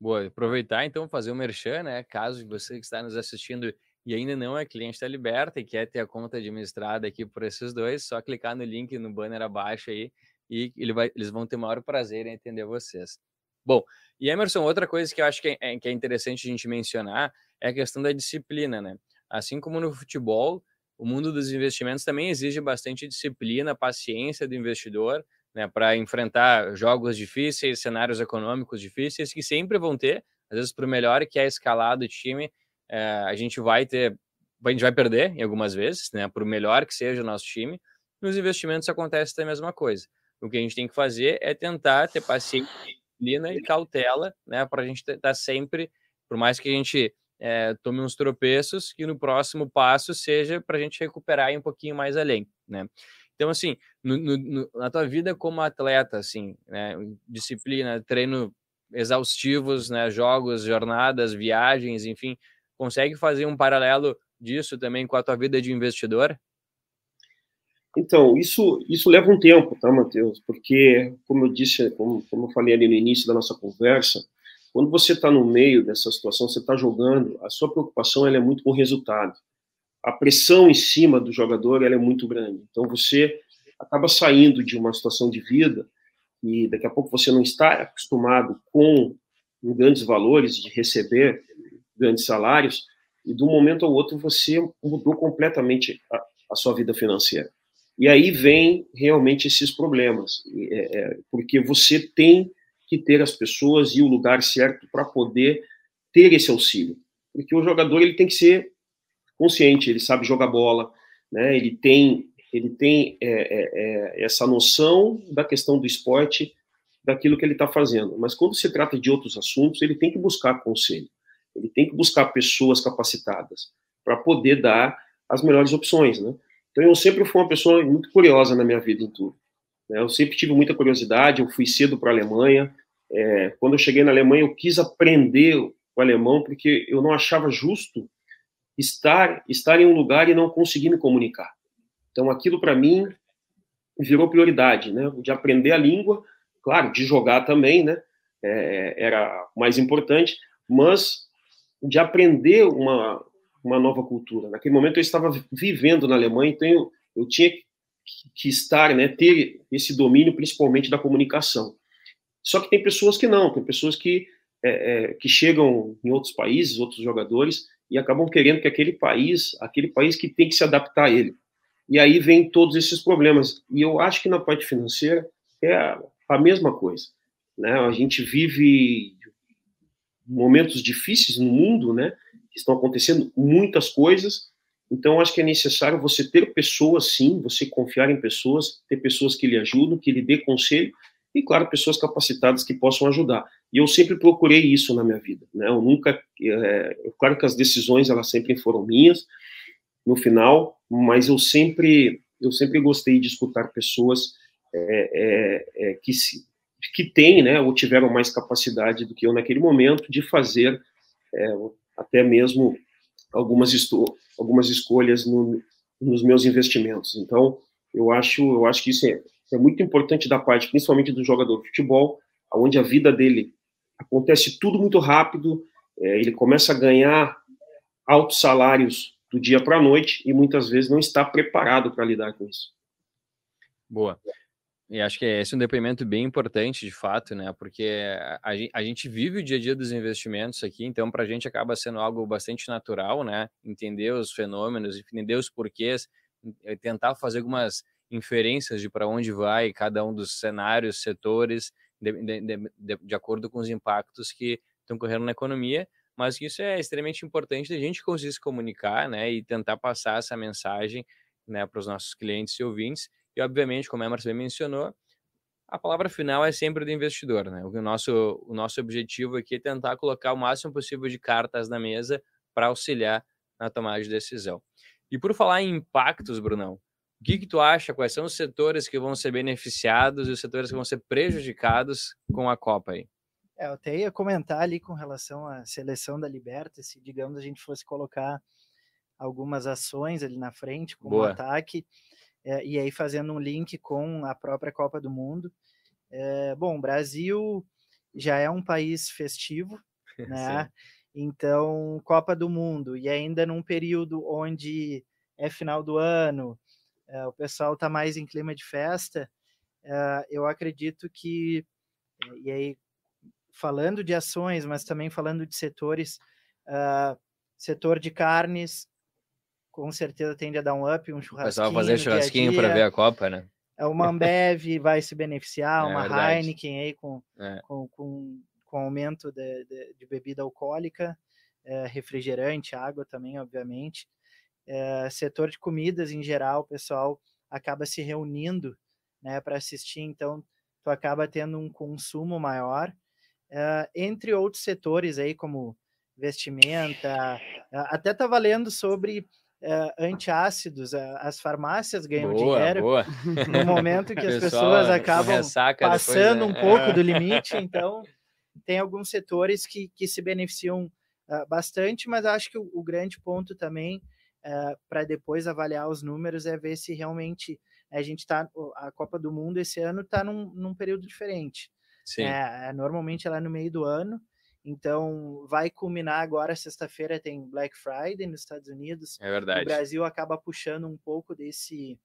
Boa, aproveitar então fazer o um merchan, né? Caso você que está nos assistindo e ainda não é cliente da Liberta e quer ter a conta administrada aqui por esses dois, só clicar no link no banner abaixo aí e ele vai, eles vão ter o maior prazer em atender vocês. Bom, e Emerson, outra coisa que eu acho que é, que é interessante a gente mencionar é a questão da disciplina, né? Assim como no futebol, o mundo dos investimentos também exige bastante disciplina, paciência do investidor, né, para enfrentar jogos difíceis, cenários econômicos difíceis, que sempre vão ter, às vezes para o melhor que é escalar do time, é, a gente vai ter, a gente vai perder em algumas vezes, né, por melhor que seja o nosso time. Nos investimentos acontece a mesma coisa. O que a gente tem que fazer é tentar ter paciência, disciplina e cautela, né, para a gente estar tá sempre, por mais que a gente é, tome uns tropeços, que no próximo passo seja para a gente recuperar um pouquinho mais além, né? Então, assim, no, no, na tua vida como atleta, assim, né, disciplina, treino exaustivos, né, jogos, jornadas, viagens, enfim, consegue fazer um paralelo disso também com a tua vida de investidor? Então, isso, isso leva um tempo, tá, Matheus? Porque, como eu disse, como, como eu falei ali no início da nossa conversa, quando você está no meio dessa situação, você está jogando, a sua preocupação ela é muito com o resultado a pressão em cima do jogador é muito grande. Então você acaba saindo de uma situação de vida e daqui a pouco você não está acostumado com grandes valores de receber grandes salários e de um momento ao outro você mudou completamente a, a sua vida financeira. E aí vem realmente esses problemas, é, é, porque você tem que ter as pessoas e o lugar certo para poder ter esse auxílio. Porque o jogador ele tem que ser consciente, ele sabe jogar bola, né? Ele tem ele tem é, é, é, essa noção da questão do esporte, daquilo que ele está fazendo. Mas quando se trata de outros assuntos, ele tem que buscar conselho, ele tem que buscar pessoas capacitadas para poder dar as melhores opções, né? Então eu sempre fui uma pessoa muito curiosa na minha vida em tudo. Né? Eu sempre tive muita curiosidade. Eu fui cedo para a Alemanha. É, quando eu cheguei na Alemanha, eu quis aprender o alemão porque eu não achava justo estar estar em um lugar e não conseguir me comunicar. Então aquilo para mim virou prioridade, né? De aprender a língua, claro, de jogar também, né? É, era mais importante, mas de aprender uma uma nova cultura. Naquele momento eu estava vivendo na Alemanha, então eu, eu tinha que estar, né? Ter esse domínio, principalmente da comunicação. Só que tem pessoas que não, tem pessoas que é, é, que chegam em outros países, outros jogadores, e acabam querendo que aquele país, aquele país que tem que se adaptar a ele. E aí vem todos esses problemas. E eu acho que na parte financeira é a, mesma coisa. Né? A gente vive momentos difíceis no mundo, né? estão acontecendo muitas coisas, então acho que é necessário você ter pessoas, sim, você confiar em pessoas, ter pessoas que lhe ajudam, que lhe dê conselho, e claro, pessoas capacitadas que possam ajudar. E eu sempre procurei isso na minha vida, né? Eu nunca, é, claro que as decisões elas sempre foram minhas no final, mas eu sempre, eu sempre gostei de escutar pessoas é, é, é que se, que têm, né, ou tiveram mais capacidade do que eu naquele momento de fazer é, até mesmo algumas, algumas escolhas no, nos meus investimentos. Então, eu acho, eu acho que isso é, é muito importante da parte, principalmente do jogador de futebol, onde a vida dele acontece tudo muito rápido, é, ele começa a ganhar altos salários do dia para a noite e muitas vezes não está preparado para lidar com isso. Boa. E acho que esse é um depoimento bem importante, de fato, né? Porque a, a gente vive o dia a dia dos investimentos aqui, então para a gente acaba sendo algo bastante natural, né? Entender os fenômenos, entender os porquês, tentar fazer algumas inferências de para onde vai cada um dos cenários, setores, de, de, de, de acordo com os impactos que estão correndo na economia, mas isso é extremamente importante a gente conseguir se comunicar, né? E tentar passar essa mensagem, né, para os nossos clientes e ouvintes e, obviamente, como a Emerson mencionou, a palavra final é sempre do investidor, né? O nosso, o nosso objetivo aqui é tentar colocar o máximo possível de cartas na mesa para auxiliar na tomada de decisão. E por falar em impactos, Brunão, o que, que tu acha? Quais são os setores que vão ser beneficiados e os setores que vão ser prejudicados com a Copa aí? É, eu até ia comentar ali com relação à seleção da Liberta, se digamos a gente fosse colocar algumas ações ali na frente como Boa. ataque, é, e aí fazendo um link com a própria Copa do Mundo. É, bom, Brasil já é um país festivo, né? Então, Copa do Mundo, e ainda num período onde é final do ano, é, o pessoal está mais em clima de festa, é, eu acredito que, e aí falando de ações, mas também falando de setores, uh, setor de carnes, com certeza tende a dar um up, um churrasquinho. O pessoal fazer churrasquinho para ver a Copa, né? É uma Ambev vai se beneficiar, é, uma verdade. Heineken aí com, é. com, com, com, aumento de, de, de bebida alcoólica, é, refrigerante, água também, obviamente. É, setor de comidas em geral, o pessoal acaba se reunindo né, para assistir, então tu acaba tendo um consumo maior. É, entre outros setores aí, como vestimenta, até estava tá lendo sobre uh, antiácidos, uh, as farmácias ganham boa, dinheiro boa. no momento que as pessoas acabam passando depois, né? um pouco é. do limite, então tem alguns setores que, que se beneficiam uh, bastante, mas acho que o, o grande ponto também para depois avaliar os números é ver se realmente a gente está a Copa do Mundo esse ano está num, num período diferente. Sim. É, normalmente ela é no meio do ano, então, vai culminar agora, sexta-feira tem Black Friday nos Estados Unidos. É verdade. O Brasil acaba puxando um pouco desse,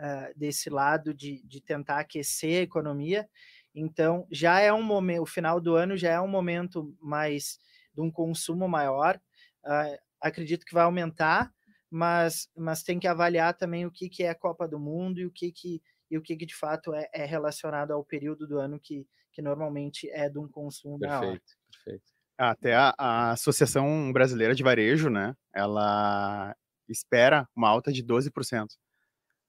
uh, desse lado de, de tentar aquecer a economia. Então, já é um momento, o final do ano já é um momento mais de um consumo maior. Uh, acredito que vai aumentar, mas, mas tem que avaliar também o que, que é a Copa do Mundo e o que, que, e o que, que de fato é, é relacionado ao período do ano que, que normalmente é de um consumo perfeito, maior. Perfeito. Até a, a, Associação Brasileira de Varejo, né? Ela espera uma alta de 12%.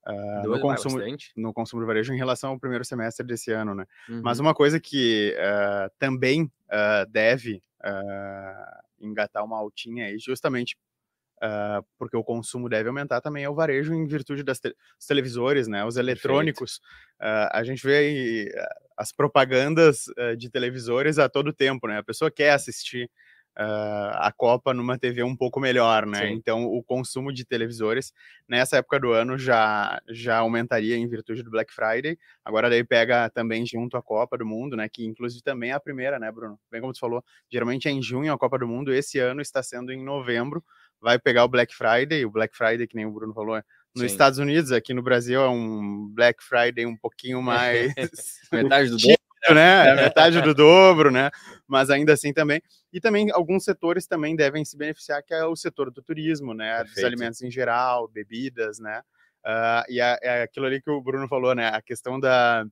Uh, no, consumo, no consumo de varejo em relação ao primeiro semestre desse ano, né? Uhum. Mas uma coisa que uh, também uh, deve engatar uma altinha aí, justamente uh, porque o consumo deve aumentar também é o varejo em virtude das te dos televisores, né? Os eletrônicos. Uh, a gente vê aí as propagandas uh, de televisores a todo tempo, né? A pessoa quer assistir a Copa numa TV um pouco melhor, né? Sim. Então o consumo de televisores nessa época do ano já já aumentaria em virtude do Black Friday. Agora daí pega também junto a Copa do Mundo, né? Que inclusive também é a primeira, né, Bruno? Bem como tu falou, geralmente é em junho a Copa do Mundo. Esse ano está sendo em novembro vai pegar o Black Friday, o Black Friday, que nem o Bruno falou, nos Sim. Estados Unidos, aqui no Brasil é um Black Friday um pouquinho mais. metade do dobro. Né? É metade do dobro, né? Mas ainda assim também. E também alguns setores também devem se beneficiar, que é o setor do turismo, né? Perfeito. Dos alimentos em geral, bebidas, né? Uh, e é, é aquilo ali que o Bruno falou, né? A questão da,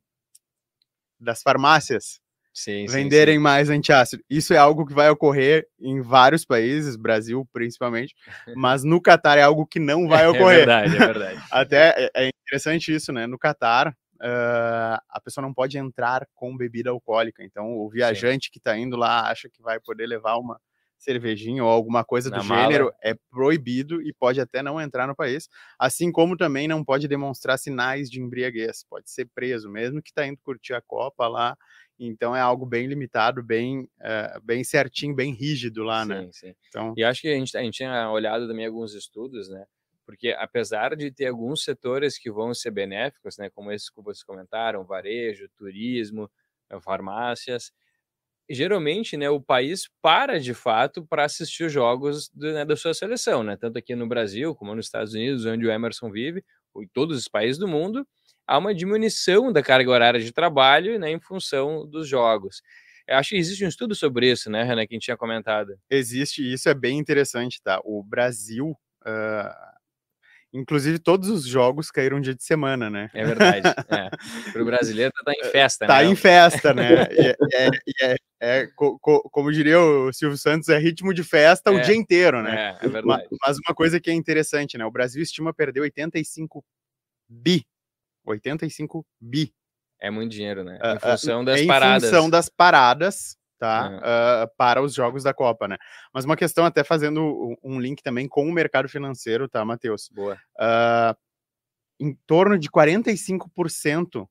das farmácias sim, venderem sim, sim. mais antiácido. Isso é algo que vai ocorrer em vários países, Brasil principalmente, mas no Catar é algo que não vai é ocorrer. É verdade, é verdade. Até é, é interessante isso, né? No Catar, uh, a pessoa não pode entrar com bebida alcoólica. Então, o viajante que está indo lá acha que vai poder levar uma cervejinha ou alguma coisa Na do mala. gênero é proibido e pode até não entrar no país, assim como também não pode demonstrar sinais de embriaguez, pode ser preso, mesmo que está indo curtir a Copa lá. Então é algo bem limitado, bem, uh, bem certinho, bem rígido lá, né? sim, né? Sim. Então... E acho que a gente, a gente tinha olhado também alguns estudos, né? Porque apesar de ter alguns setores que vão ser benéficos, né, como esses que vocês comentaram, varejo, turismo, eh, farmácias, geralmente, né, o país para de fato para assistir os jogos do, né, da sua seleção, né? Tanto aqui no Brasil como nos Estados Unidos, onde o Emerson vive, ou em todos os países do mundo, há uma diminuição da carga horária de trabalho, né, em função dos jogos. Eu acho que existe um estudo sobre isso, né, Renan, que a gente tinha comentado. Existe, e isso é bem interessante, tá? O Brasil, uh, Inclusive, todos os jogos caíram dia de semana, né? É verdade. É. Para o brasileiro tá em festa, tá né? Tá em festa, né? é, é, é, é co, co, como diria o Silvio Santos, é ritmo de festa o é. dia inteiro, né? É, é verdade. Mas uma coisa que é interessante, né? O Brasil estima perder 85 bi. 85 bi. É muito dinheiro, né? Em função das paradas. Em função das paradas tá? Uh, para os jogos da Copa, né? Mas uma questão, até fazendo um link também com o mercado financeiro, tá, Matheus? Boa. Uh, em torno de 45%.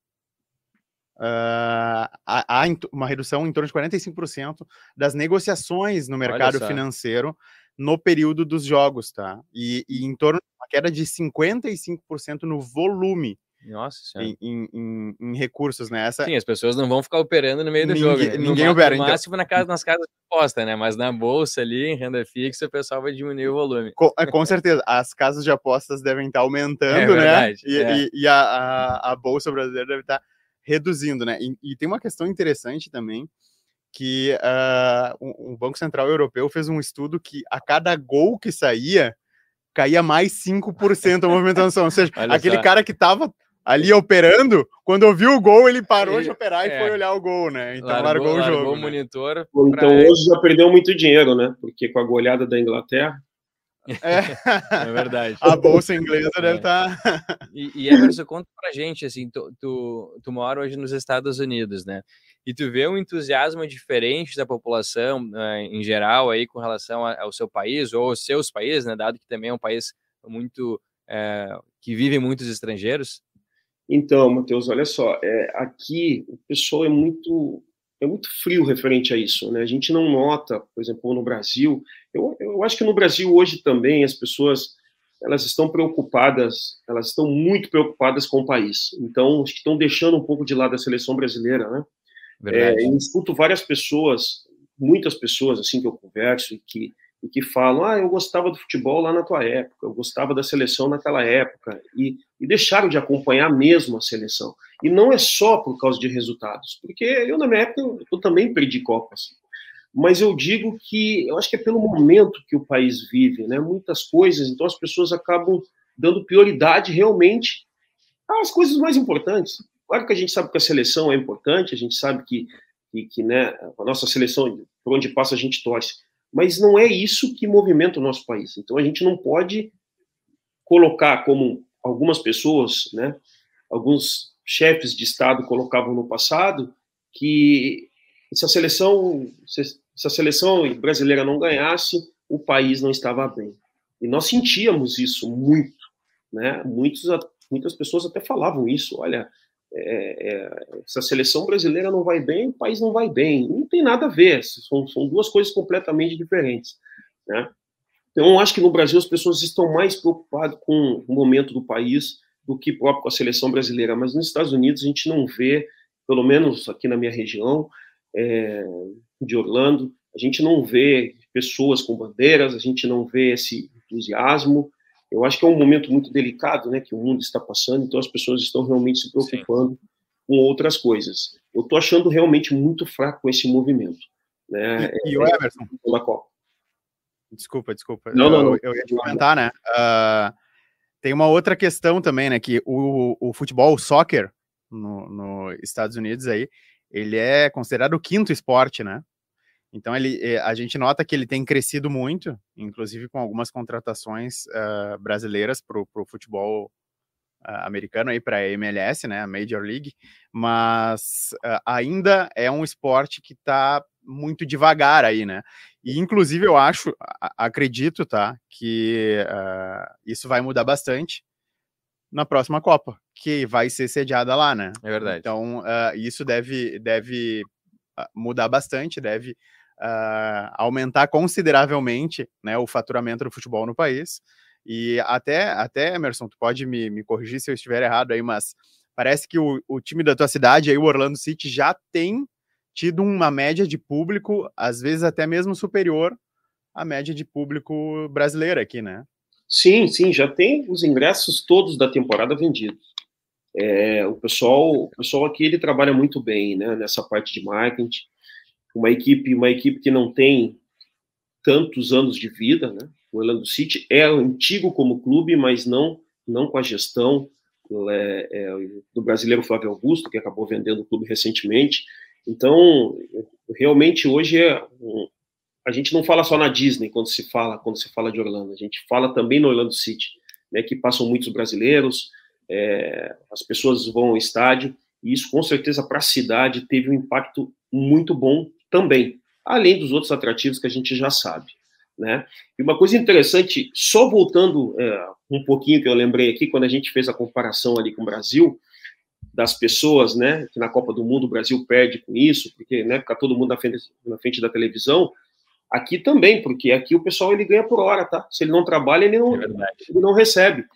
Uh, há, há uma redução em torno de 45% das negociações no mercado financeiro no período dos jogos, tá? E, e em torno de uma queda de 55% no volume nossa em, em, em, recursos, né? Essa... Sim, as pessoas não vão ficar operando no meio do ninguém, jogo. Né? Ninguém opera. No então máximo na casa, nas casas de aposta, né? Mas na bolsa ali, em renda fixa, o pessoal vai diminuir o volume. Com, é, com certeza. As casas de apostas devem estar aumentando, é né? E, é. e, e a, a, a, bolsa brasileira deve estar reduzindo, né? E, e tem uma questão interessante também, que uh, o, o Banco Central Europeu fez um estudo que a cada gol que saía, caía mais 5% a movimentação. Ou seja, Olha aquele só. cara que estava ali operando, quando ouviu o gol, ele parou ele, de operar é. e foi olhar o gol, né? Então largou, largou o jogo. Largou o né? monitor. Então hoje já perdeu muito dinheiro, né? Porque com a goleada da Inglaterra. É, é verdade. a bolsa inglesa é. deve estar. Tá... e, e Emerson, conta pra gente, assim, tu, tu, tu mora hoje nos Estados Unidos, né? E tu vê um entusiasmo diferente da população né, em geral aí com relação ao seu país ou aos seus países, né? Dado que também é um país muito é, que vive muitos estrangeiros. Então, Matheus, olha só, é, aqui o pessoal é muito é muito frio referente a isso, né? A gente não nota, por exemplo, no Brasil. Eu, eu acho que no Brasil hoje também as pessoas elas estão preocupadas, elas estão muito preocupadas com o país. Então, acho que estão deixando um pouco de lado a seleção brasileira, né? É, eu escuto várias pessoas, muitas pessoas assim que eu converso e que e que falam: ah, eu gostava do futebol lá na tua época, eu gostava da seleção naquela época, e, e, deixaram de acompanhar mesmo a seleção. E não é só por causa de resultados, porque eu, na minha época, eu, eu também perdi Copas. Mas eu digo que eu acho que é pelo momento que o país vive, né? Muitas coisas, então as pessoas acabam dando prioridade realmente às coisas mais importantes. Claro que a gente sabe que a seleção é importante, a gente sabe que, que, que né, a nossa seleção, por onde passa, a gente torce mas não é isso que movimenta o nosso país. Então a gente não pode colocar como algumas pessoas, né, alguns chefes de Estado colocavam no passado, que se a seleção, se a seleção brasileira não ganhasse, o país não estava bem. E nós sentíamos isso muito, né? Muitos, muitas pessoas até falavam isso. Olha, é, é, se a seleção brasileira não vai bem, o país não vai bem. Tem nada a ver, são, são duas coisas completamente diferentes. Né? Então, acho que no Brasil as pessoas estão mais preocupadas com o momento do país do que próprio com a seleção brasileira. Mas nos Estados Unidos a gente não vê, pelo menos aqui na minha região é, de Orlando, a gente não vê pessoas com bandeiras, a gente não vê esse entusiasmo. Eu acho que é um momento muito delicado, né, que o mundo está passando, então as pessoas estão realmente se preocupando Sim. Com outras coisas. Eu estou achando realmente muito fraco esse movimento. Né? E, e o é, Emerson? Da Copa. Desculpa, desculpa. Não, não, não. Eu, eu ia te comentar, né? Uh, tem uma outra questão também, né? Que o, o futebol, o soccer, nos no Estados Unidos aí, ele é considerado o quinto esporte, né? Então ele, eh, a gente nota que ele tem crescido muito, inclusive com algumas contratações uh, brasileiras para o futebol americano aí para a MLS, né, a Major League, mas uh, ainda é um esporte que está muito devagar aí, né? E inclusive eu acho, acredito, tá, que isso vai mudar bastante na próxima Copa, que vai ser sediada lá, né? É verdade. Então isso deve deve mudar bastante, deve uh, aumentar consideravelmente né, o faturamento do futebol no país. E até, até Emerson, tu pode me, me corrigir se eu estiver errado aí, mas parece que o, o time da tua cidade, aí, o Orlando City, já tem tido uma média de público, às vezes até mesmo superior à média de público brasileira aqui, né? Sim, sim, já tem os ingressos todos da temporada vendidos. É, o pessoal, o pessoal aqui ele trabalha muito bem, né, nessa parte de marketing uma equipe, uma equipe que não tem tantos anos de vida, né? O Orlando City é antigo como clube, mas não não com a gestão é, é, do brasileiro Flávio Augusto, que acabou vendendo o clube recentemente. Então, realmente hoje é a gente não fala só na Disney quando se fala quando se fala de Orlando, a gente fala também no Orlando City, né? Que passam muitos brasileiros, é, as pessoas vão ao estádio e isso com certeza para a cidade teve um impacto muito bom também, além dos outros atrativos que a gente já sabe. Né? E uma coisa interessante, só voltando é, um pouquinho que eu lembrei aqui, quando a gente fez a comparação ali com o Brasil, das pessoas, né, que na Copa do Mundo o Brasil perde com isso, porque, né, fica todo mundo na frente, na frente da televisão, aqui também, porque aqui o pessoal ele ganha por hora, tá? Se ele não trabalha, ele não, é ele não recebe.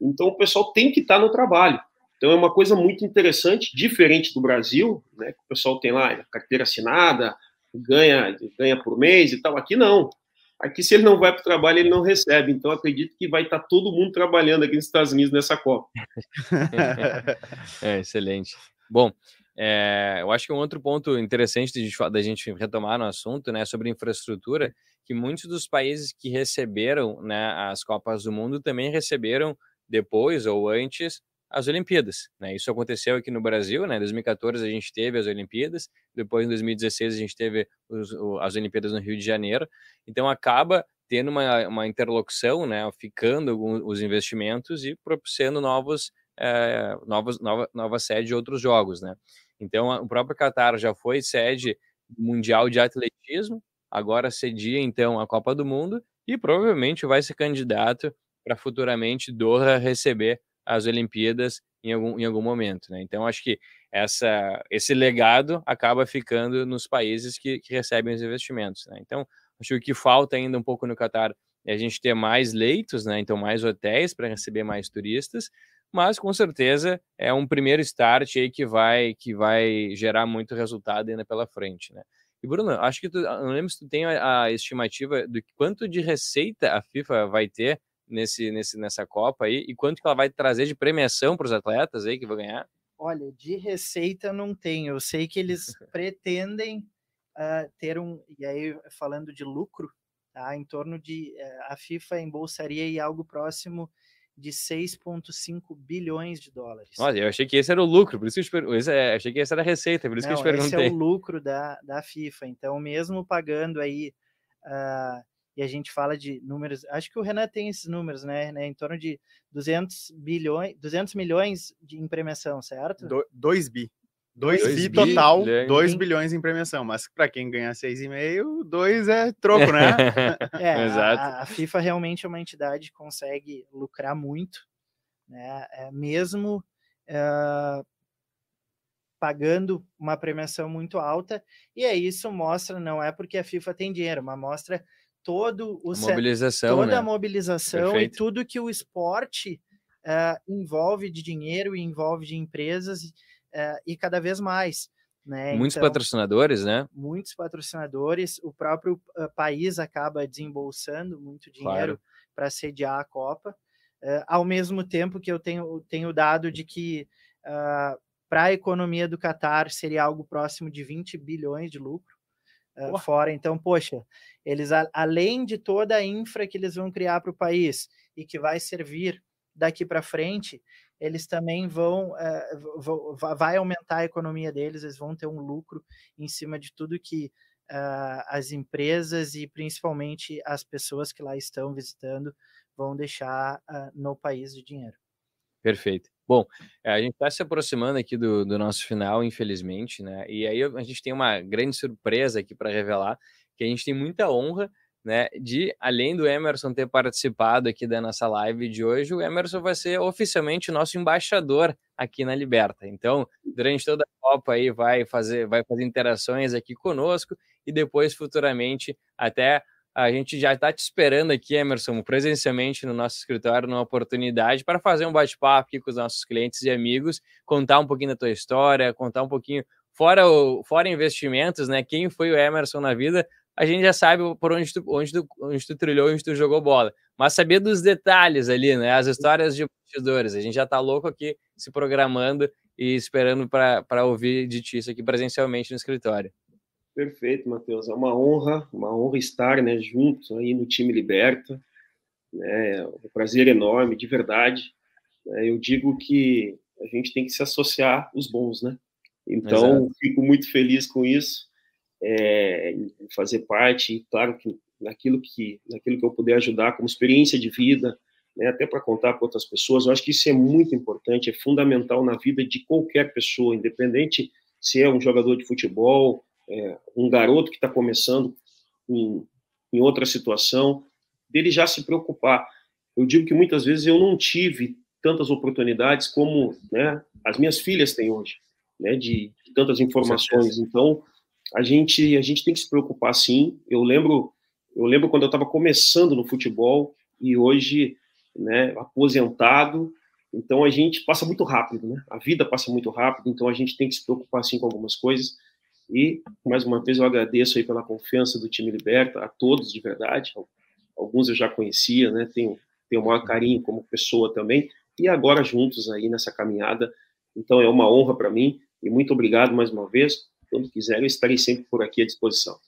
Então o pessoal tem que estar tá no trabalho. Então é uma coisa muito interessante, diferente do Brasil, né? o pessoal tem lá carteira assinada, ganha, ganha por mês e tal. Aqui não. Aqui, se ele não vai para o trabalho, ele não recebe. Então, acredito que vai estar tá todo mundo trabalhando aqui nos Estados Unidos nessa Copa. é, excelente. Bom, é, eu acho que um outro ponto interessante da gente retomar no assunto, né, sobre infraestrutura, que muitos dos países que receberam né, as Copas do Mundo também receberam depois ou antes as Olimpíadas. Né? Isso aconteceu aqui no Brasil, né? Em 2014 a gente teve as Olimpíadas, depois em 2016 a gente teve os, as Olimpíadas no Rio de Janeiro. Então acaba tendo uma, uma interlocução, né? Ficando os investimentos e propiciando novos, é, novos, nova, nova sede de outros jogos, né? Então o próprio Qatar já foi sede mundial de atletismo, agora cedia então a Copa do Mundo e provavelmente vai ser candidato para futuramente Doha receber as Olimpíadas em algum, em algum momento. Né? Então, acho que essa, esse legado acaba ficando nos países que, que recebem os investimentos. Né? Então, acho que o que falta ainda um pouco no Catar é a gente ter mais leitos, né? então mais hotéis para receber mais turistas, mas com certeza é um primeiro start aí que vai que vai gerar muito resultado ainda pela frente, né? E Bruno, acho que tu, não lembro se tu tem a, a estimativa do quanto de receita a FIFA vai ter nesse, nesse, nessa Copa aí? E quanto que ela vai trazer de premiação para os atletas aí que vão ganhar? Olha, de receita não tem. Eu sei que eles pretendem uh, ter um. E aí, falando de lucro, tá? em torno de. Uh, a FIFA embolsaria aí algo próximo de 6,5 bilhões de dólares. Olha, eu achei que esse era o lucro, por isso que eu, per... é, achei que esse era a receita, por isso não, que eu te perguntei. Esse é o lucro da, da FIFA. Então, mesmo pagando aí uh, e a gente fala de números, acho que o Renan tem esses números, né, né em torno de 200 bilhões, 200 milhões de em premiação, certo? 2 bi. 2 bi total, 2 bilhões em premiação, mas para quem ganha 6,5, 2 é troco, né? é, Exato. A, a, FIFA realmente é uma entidade que consegue lucrar muito, né? É, mesmo é, pagando uma premiação muito alta, e é isso mostra, não é porque a FIFA tem dinheiro, mas mostra todo o a mobilização, toda né? a mobilização Perfeito. e tudo que o esporte uh, envolve de dinheiro e envolve de empresas uh, e cada vez mais. Né? Muitos então, patrocinadores, né? Muitos patrocinadores. O próprio uh, país acaba desembolsando muito dinheiro claro. para sediar a Copa. ao mesmo tempo que eu tenho, tenho dado de que para a economia do Catar seria algo próximo de 20 bilhões de lucro uh, fora. Então, poxa, eles além de toda a infra que eles vão criar para o país e que vai servir daqui para frente, eles também vão, é, vão, vai aumentar a economia deles, eles vão ter um lucro em cima de tudo que uh, as empresas e principalmente as pessoas que lá estão visitando vão deixar uh, no país de dinheiro. Perfeito. Bom, a gente está se aproximando aqui do, do, nosso final, infelizmente, né? E aí a gente tem uma grande surpresa aqui para revelar, que a gente tem muita honra, né? De além do Emerson ter participado aqui da nossa live de hoje, o Emerson vai ser oficialmente nosso embaixador aqui na Liberta. Então, durante toda a Copa aí vai fazer, vai fazer interações aqui conosco e depois futuramente até a gente já está te esperando aqui, Emerson, presencialmente no nosso escritório, numa oportunidade para fazer um bate-papo aqui com os nossos clientes e amigos, contar um pouquinho da tua história, contar um pouquinho, fora, o, fora investimentos, né? Quem foi o Emerson na vida, a gente já sabe por onde tu, onde tu, onde tu trilhou, onde tu jogou bola. Mas saber dos detalhes ali, né? As histórias de bastidores. A gente já está louco aqui se programando e esperando para ouvir de ti isso aqui presencialmente no escritório. Perfeito, Matheus. É uma honra, uma honra estar né, junto aí no time Liberta. Né, é um prazer enorme, de verdade. É, eu digo que a gente tem que se associar os bons, né? Então, Exato. fico muito feliz com isso, é, fazer parte, e claro que naquilo que, naquilo que eu puder ajudar como experiência de vida, né, até para contar para outras pessoas, eu acho que isso é muito importante, é fundamental na vida de qualquer pessoa, independente se é um jogador de futebol, é, um garoto que está começando em, em outra situação, dele já se preocupar. Eu digo que muitas vezes eu não tive tantas oportunidades como né, as minhas filhas têm hoje, né, de, de tantas informações. Então, a gente a gente tem que se preocupar sim. Eu lembro eu lembro quando eu estava começando no futebol e hoje, né, aposentado. Então a gente passa muito rápido, né? A vida passa muito rápido. Então a gente tem que se preocupar sim com algumas coisas. E, mais uma vez, eu agradeço aí pela confiança do time Liberta, a todos de verdade. Alguns eu já conhecia, né? Tenho, tenho o maior carinho como pessoa também. E agora juntos aí nessa caminhada. Então é uma honra para mim. E muito obrigado mais uma vez. Quando quiser, eu estarei sempre por aqui à disposição.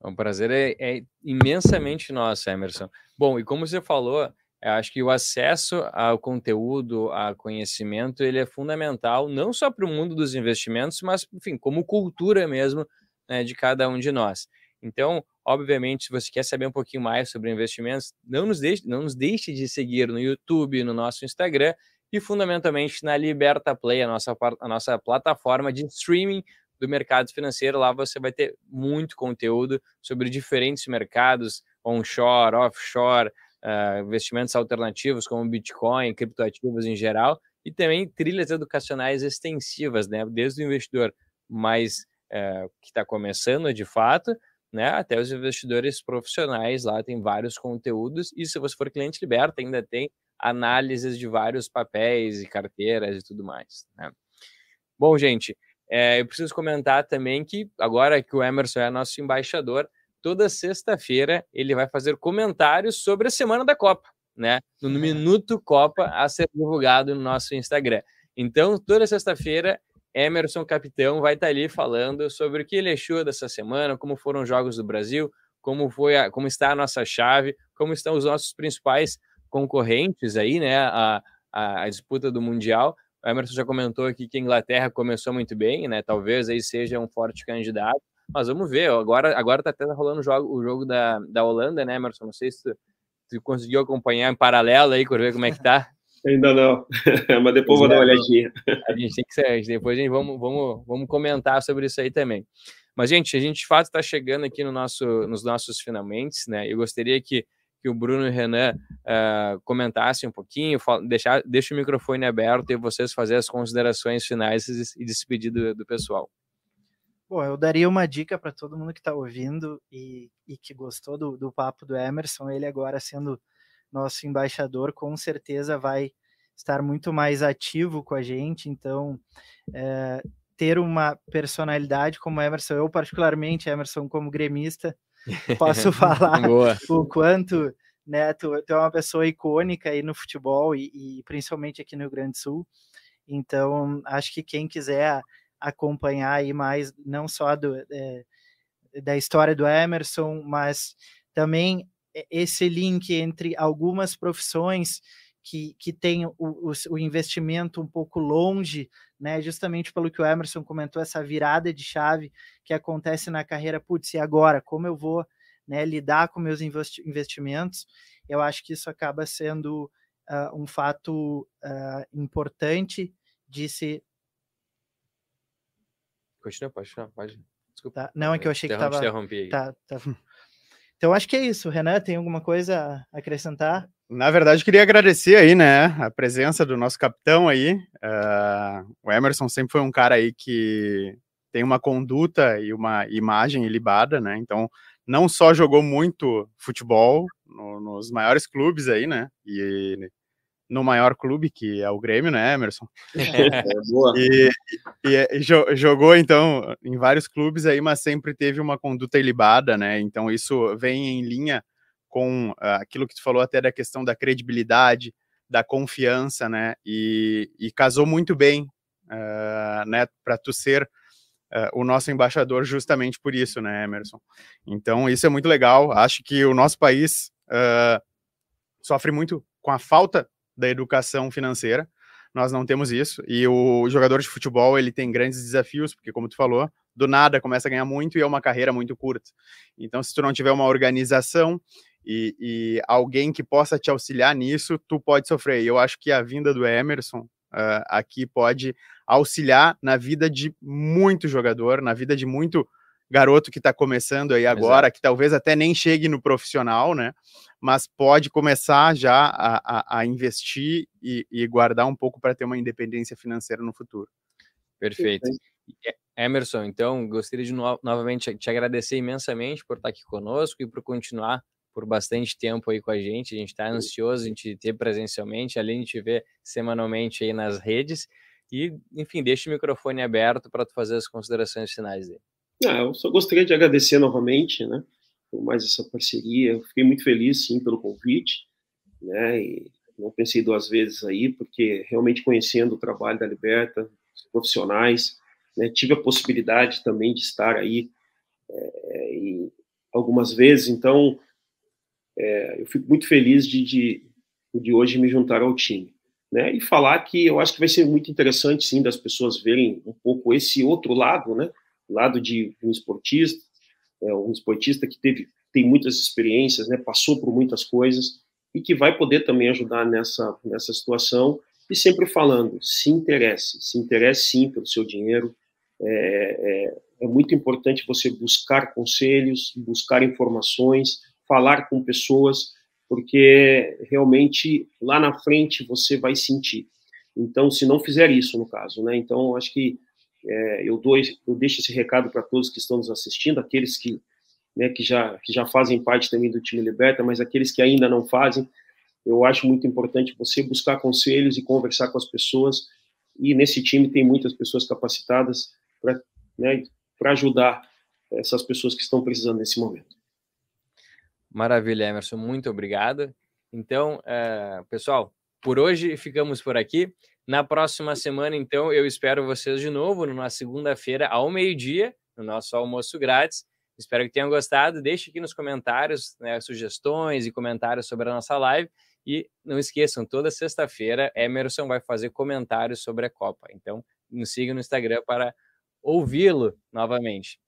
O prazer é, é imensamente nosso, Emerson. Bom, e como você falou, eu acho que o acesso ao conteúdo, a conhecimento, ele é fundamental não só para o mundo dos investimentos, mas, enfim, como cultura mesmo né, de cada um de nós. Então, obviamente, se você quer saber um pouquinho mais sobre investimentos, não nos deixe, não nos deixe de seguir no YouTube, no nosso Instagram e, fundamentalmente, na Liberta Play, a nossa, a nossa plataforma de streaming do mercado financeiro. Lá você vai ter muito conteúdo sobre diferentes mercados, onshore, offshore, uh, investimentos alternativos como Bitcoin, criptoativos em geral, e também trilhas educacionais extensivas, né? Desde o investidor mais uh, que está começando de fato, né? Até os investidores profissionais lá tem vários conteúdos. E se você for cliente liberto, ainda tem análises de vários papéis e carteiras e tudo mais. Né? Bom, gente, é, eu preciso comentar também que agora que o Emerson é nosso embaixador, toda sexta-feira ele vai fazer comentários sobre a semana da Copa, né? No Minuto Copa a ser divulgado no nosso Instagram. Então, toda sexta-feira, Emerson Capitão vai estar ali falando sobre o que ele achou dessa semana, como foram os jogos do Brasil, como foi a, como está a nossa chave, como estão os nossos principais concorrentes aí, né? A, a, a disputa do Mundial. O Emerson já comentou aqui que a Inglaterra começou muito bem, né? Talvez aí seja um forte candidato. Mas vamos ver, agora, agora tá até rolando o jogo, o jogo da, da Holanda, né, Emerson? Não sei se tu, tu conseguiu acompanhar em paralelo aí, para ver como é que tá. Ainda não, mas depois vou dar uma olhadinha. A gente tem que ser, depois a gente vamos, vamos, vamos comentar sobre isso aí também. Mas, gente, a gente de fato está chegando aqui no nosso, nos nossos finalmente, né? Eu gostaria que, que o Bruno e o Renan uh, comentassem um pouquinho, deixar, deixa o microfone aberto e vocês fazer as considerações finais e despedir do, do pessoal. Bom, eu daria uma dica para todo mundo que está ouvindo e, e, que gostou do, do papo do Emerson. Ele agora sendo nosso embaixador, com certeza vai estar muito mais ativo com a gente. Então, é, ter uma personalidade como Emerson, eu particularmente, Emerson, como gremista, posso falar o quanto né, tu, tu, é uma pessoa icônica aí no futebol e, e principalmente aqui no Rio Grande do Sul. Então, acho que quem quiser acompanhar aí mais, não só do, é, da história do Emerson, mas também esse link entre algumas profissões que, que tem o, o, o, investimento um pouco longe, né? Justamente pelo que o Emerson comentou, essa virada de chave que acontece na carreira, putz, e agora? Como eu vou né, lidar com meus investimentos? Eu acho que isso acaba sendo uh, um fato uh, importante de se. Continua, pode, pode. Desculpa. Tá. Não, é que eu achei que estava. Tá, tá. Então acho que é isso. Renan, tem alguma coisa a acrescentar? Na verdade, queria agradecer aí, né, a presença do nosso capitão aí. Uh, o Emerson sempre foi um cara aí que tem uma conduta e uma imagem ilibada, né? Então, não só jogou muito futebol no, nos maiores clubes aí, né? E no maior clube, que é o Grêmio, né, Emerson? É, e, e, e, jogou, então, em vários clubes aí, mas sempre teve uma conduta ilibada, né? Então, isso vem em linha com uh, aquilo que tu falou até da questão da credibilidade, da confiança, né? E, e casou muito bem, uh, né? Para tu ser uh, o nosso embaixador justamente por isso, né, Emerson? Então isso é muito legal. Acho que o nosso país sofre muito com a falta da educação financeira. Nós não temos isso e o jogador de futebol ele tem grandes desafios porque, como tu falou, do nada começa a ganhar muito e é uma carreira muito curta. Então, se tu não tiver uma organização e, e, alguém que possa te auxiliar nisso, tu pode sofrer. E eu acho que a vinda do Emerson uh, aqui pode auxiliar na vida de muito jogador, na vida de muito garoto que está começando aí agora, Exato. que talvez até nem chegue no profissional, né? Mas pode começar já a, a, a investir e, e, guardar um pouco para ter uma independência financeira no futuro. Perfeito. Emerson, então, gostaria de no novamente te agradecer imensamente por estar aqui conosco e por continuar por bastante tempo aí com a gente. A gente está ansioso de te ter presencialmente, além de te ver semanalmente aí nas redes. E, enfim, deixa o microfone aberto para tu fazer as considerações finais dele. Ah, eu só gostaria de agradecer novamente, né, por mais essa parceria. Eu fiquei muito feliz, sim, pelo convite, né, e não pensei duas vezes aí, porque realmente conhecendo o trabalho da Liberta, os profissionais, né, tive a possibilidade também de estar aí é, e algumas vezes, então é, eu fico muito feliz de, de, de, hoje me juntar ao time. Né, e falar que eu acho que vai ser muito interessante, sim, das pessoas verem um pouco esse outro lado, né, lado de um esportista, é, um esportista que teve, tem muitas experiências, né, passou por muitas coisas e que vai poder também ajudar nessa, nessa situação e sempre falando, se interesse, se interesse sim pelo seu dinheiro, é, é, é muito importante você buscar conselhos, buscar informações, falar com pessoas, porque realmente lá na frente você vai sentir. Então, se não fizer isso, no caso, né? Então, acho que é, eu, dou, eu deixo esse recado para todos que estão nos assistindo, aqueles que, né, que, já, que já fazem parte também do time Liberta, mas aqueles que ainda não fazem, eu acho muito importante você buscar conselhos e conversar com as pessoas. E nesse time tem muitas pessoas capacitadas para né, ajudar essas pessoas que estão precisando nesse momento. Maravilha, Emerson, muito obrigado. Então, uh, pessoal, por hoje ficamos por aqui. Na próxima semana, então, eu espero vocês de novo, na segunda-feira, ao meio-dia, no nosso almoço grátis. Espero que tenham gostado. Deixe aqui nos comentários né, sugestões e comentários sobre a nossa live. E não esqueçam, toda sexta-feira, Emerson vai fazer comentários sobre a Copa. Então, nos siga no Instagram para ouvi-lo novamente.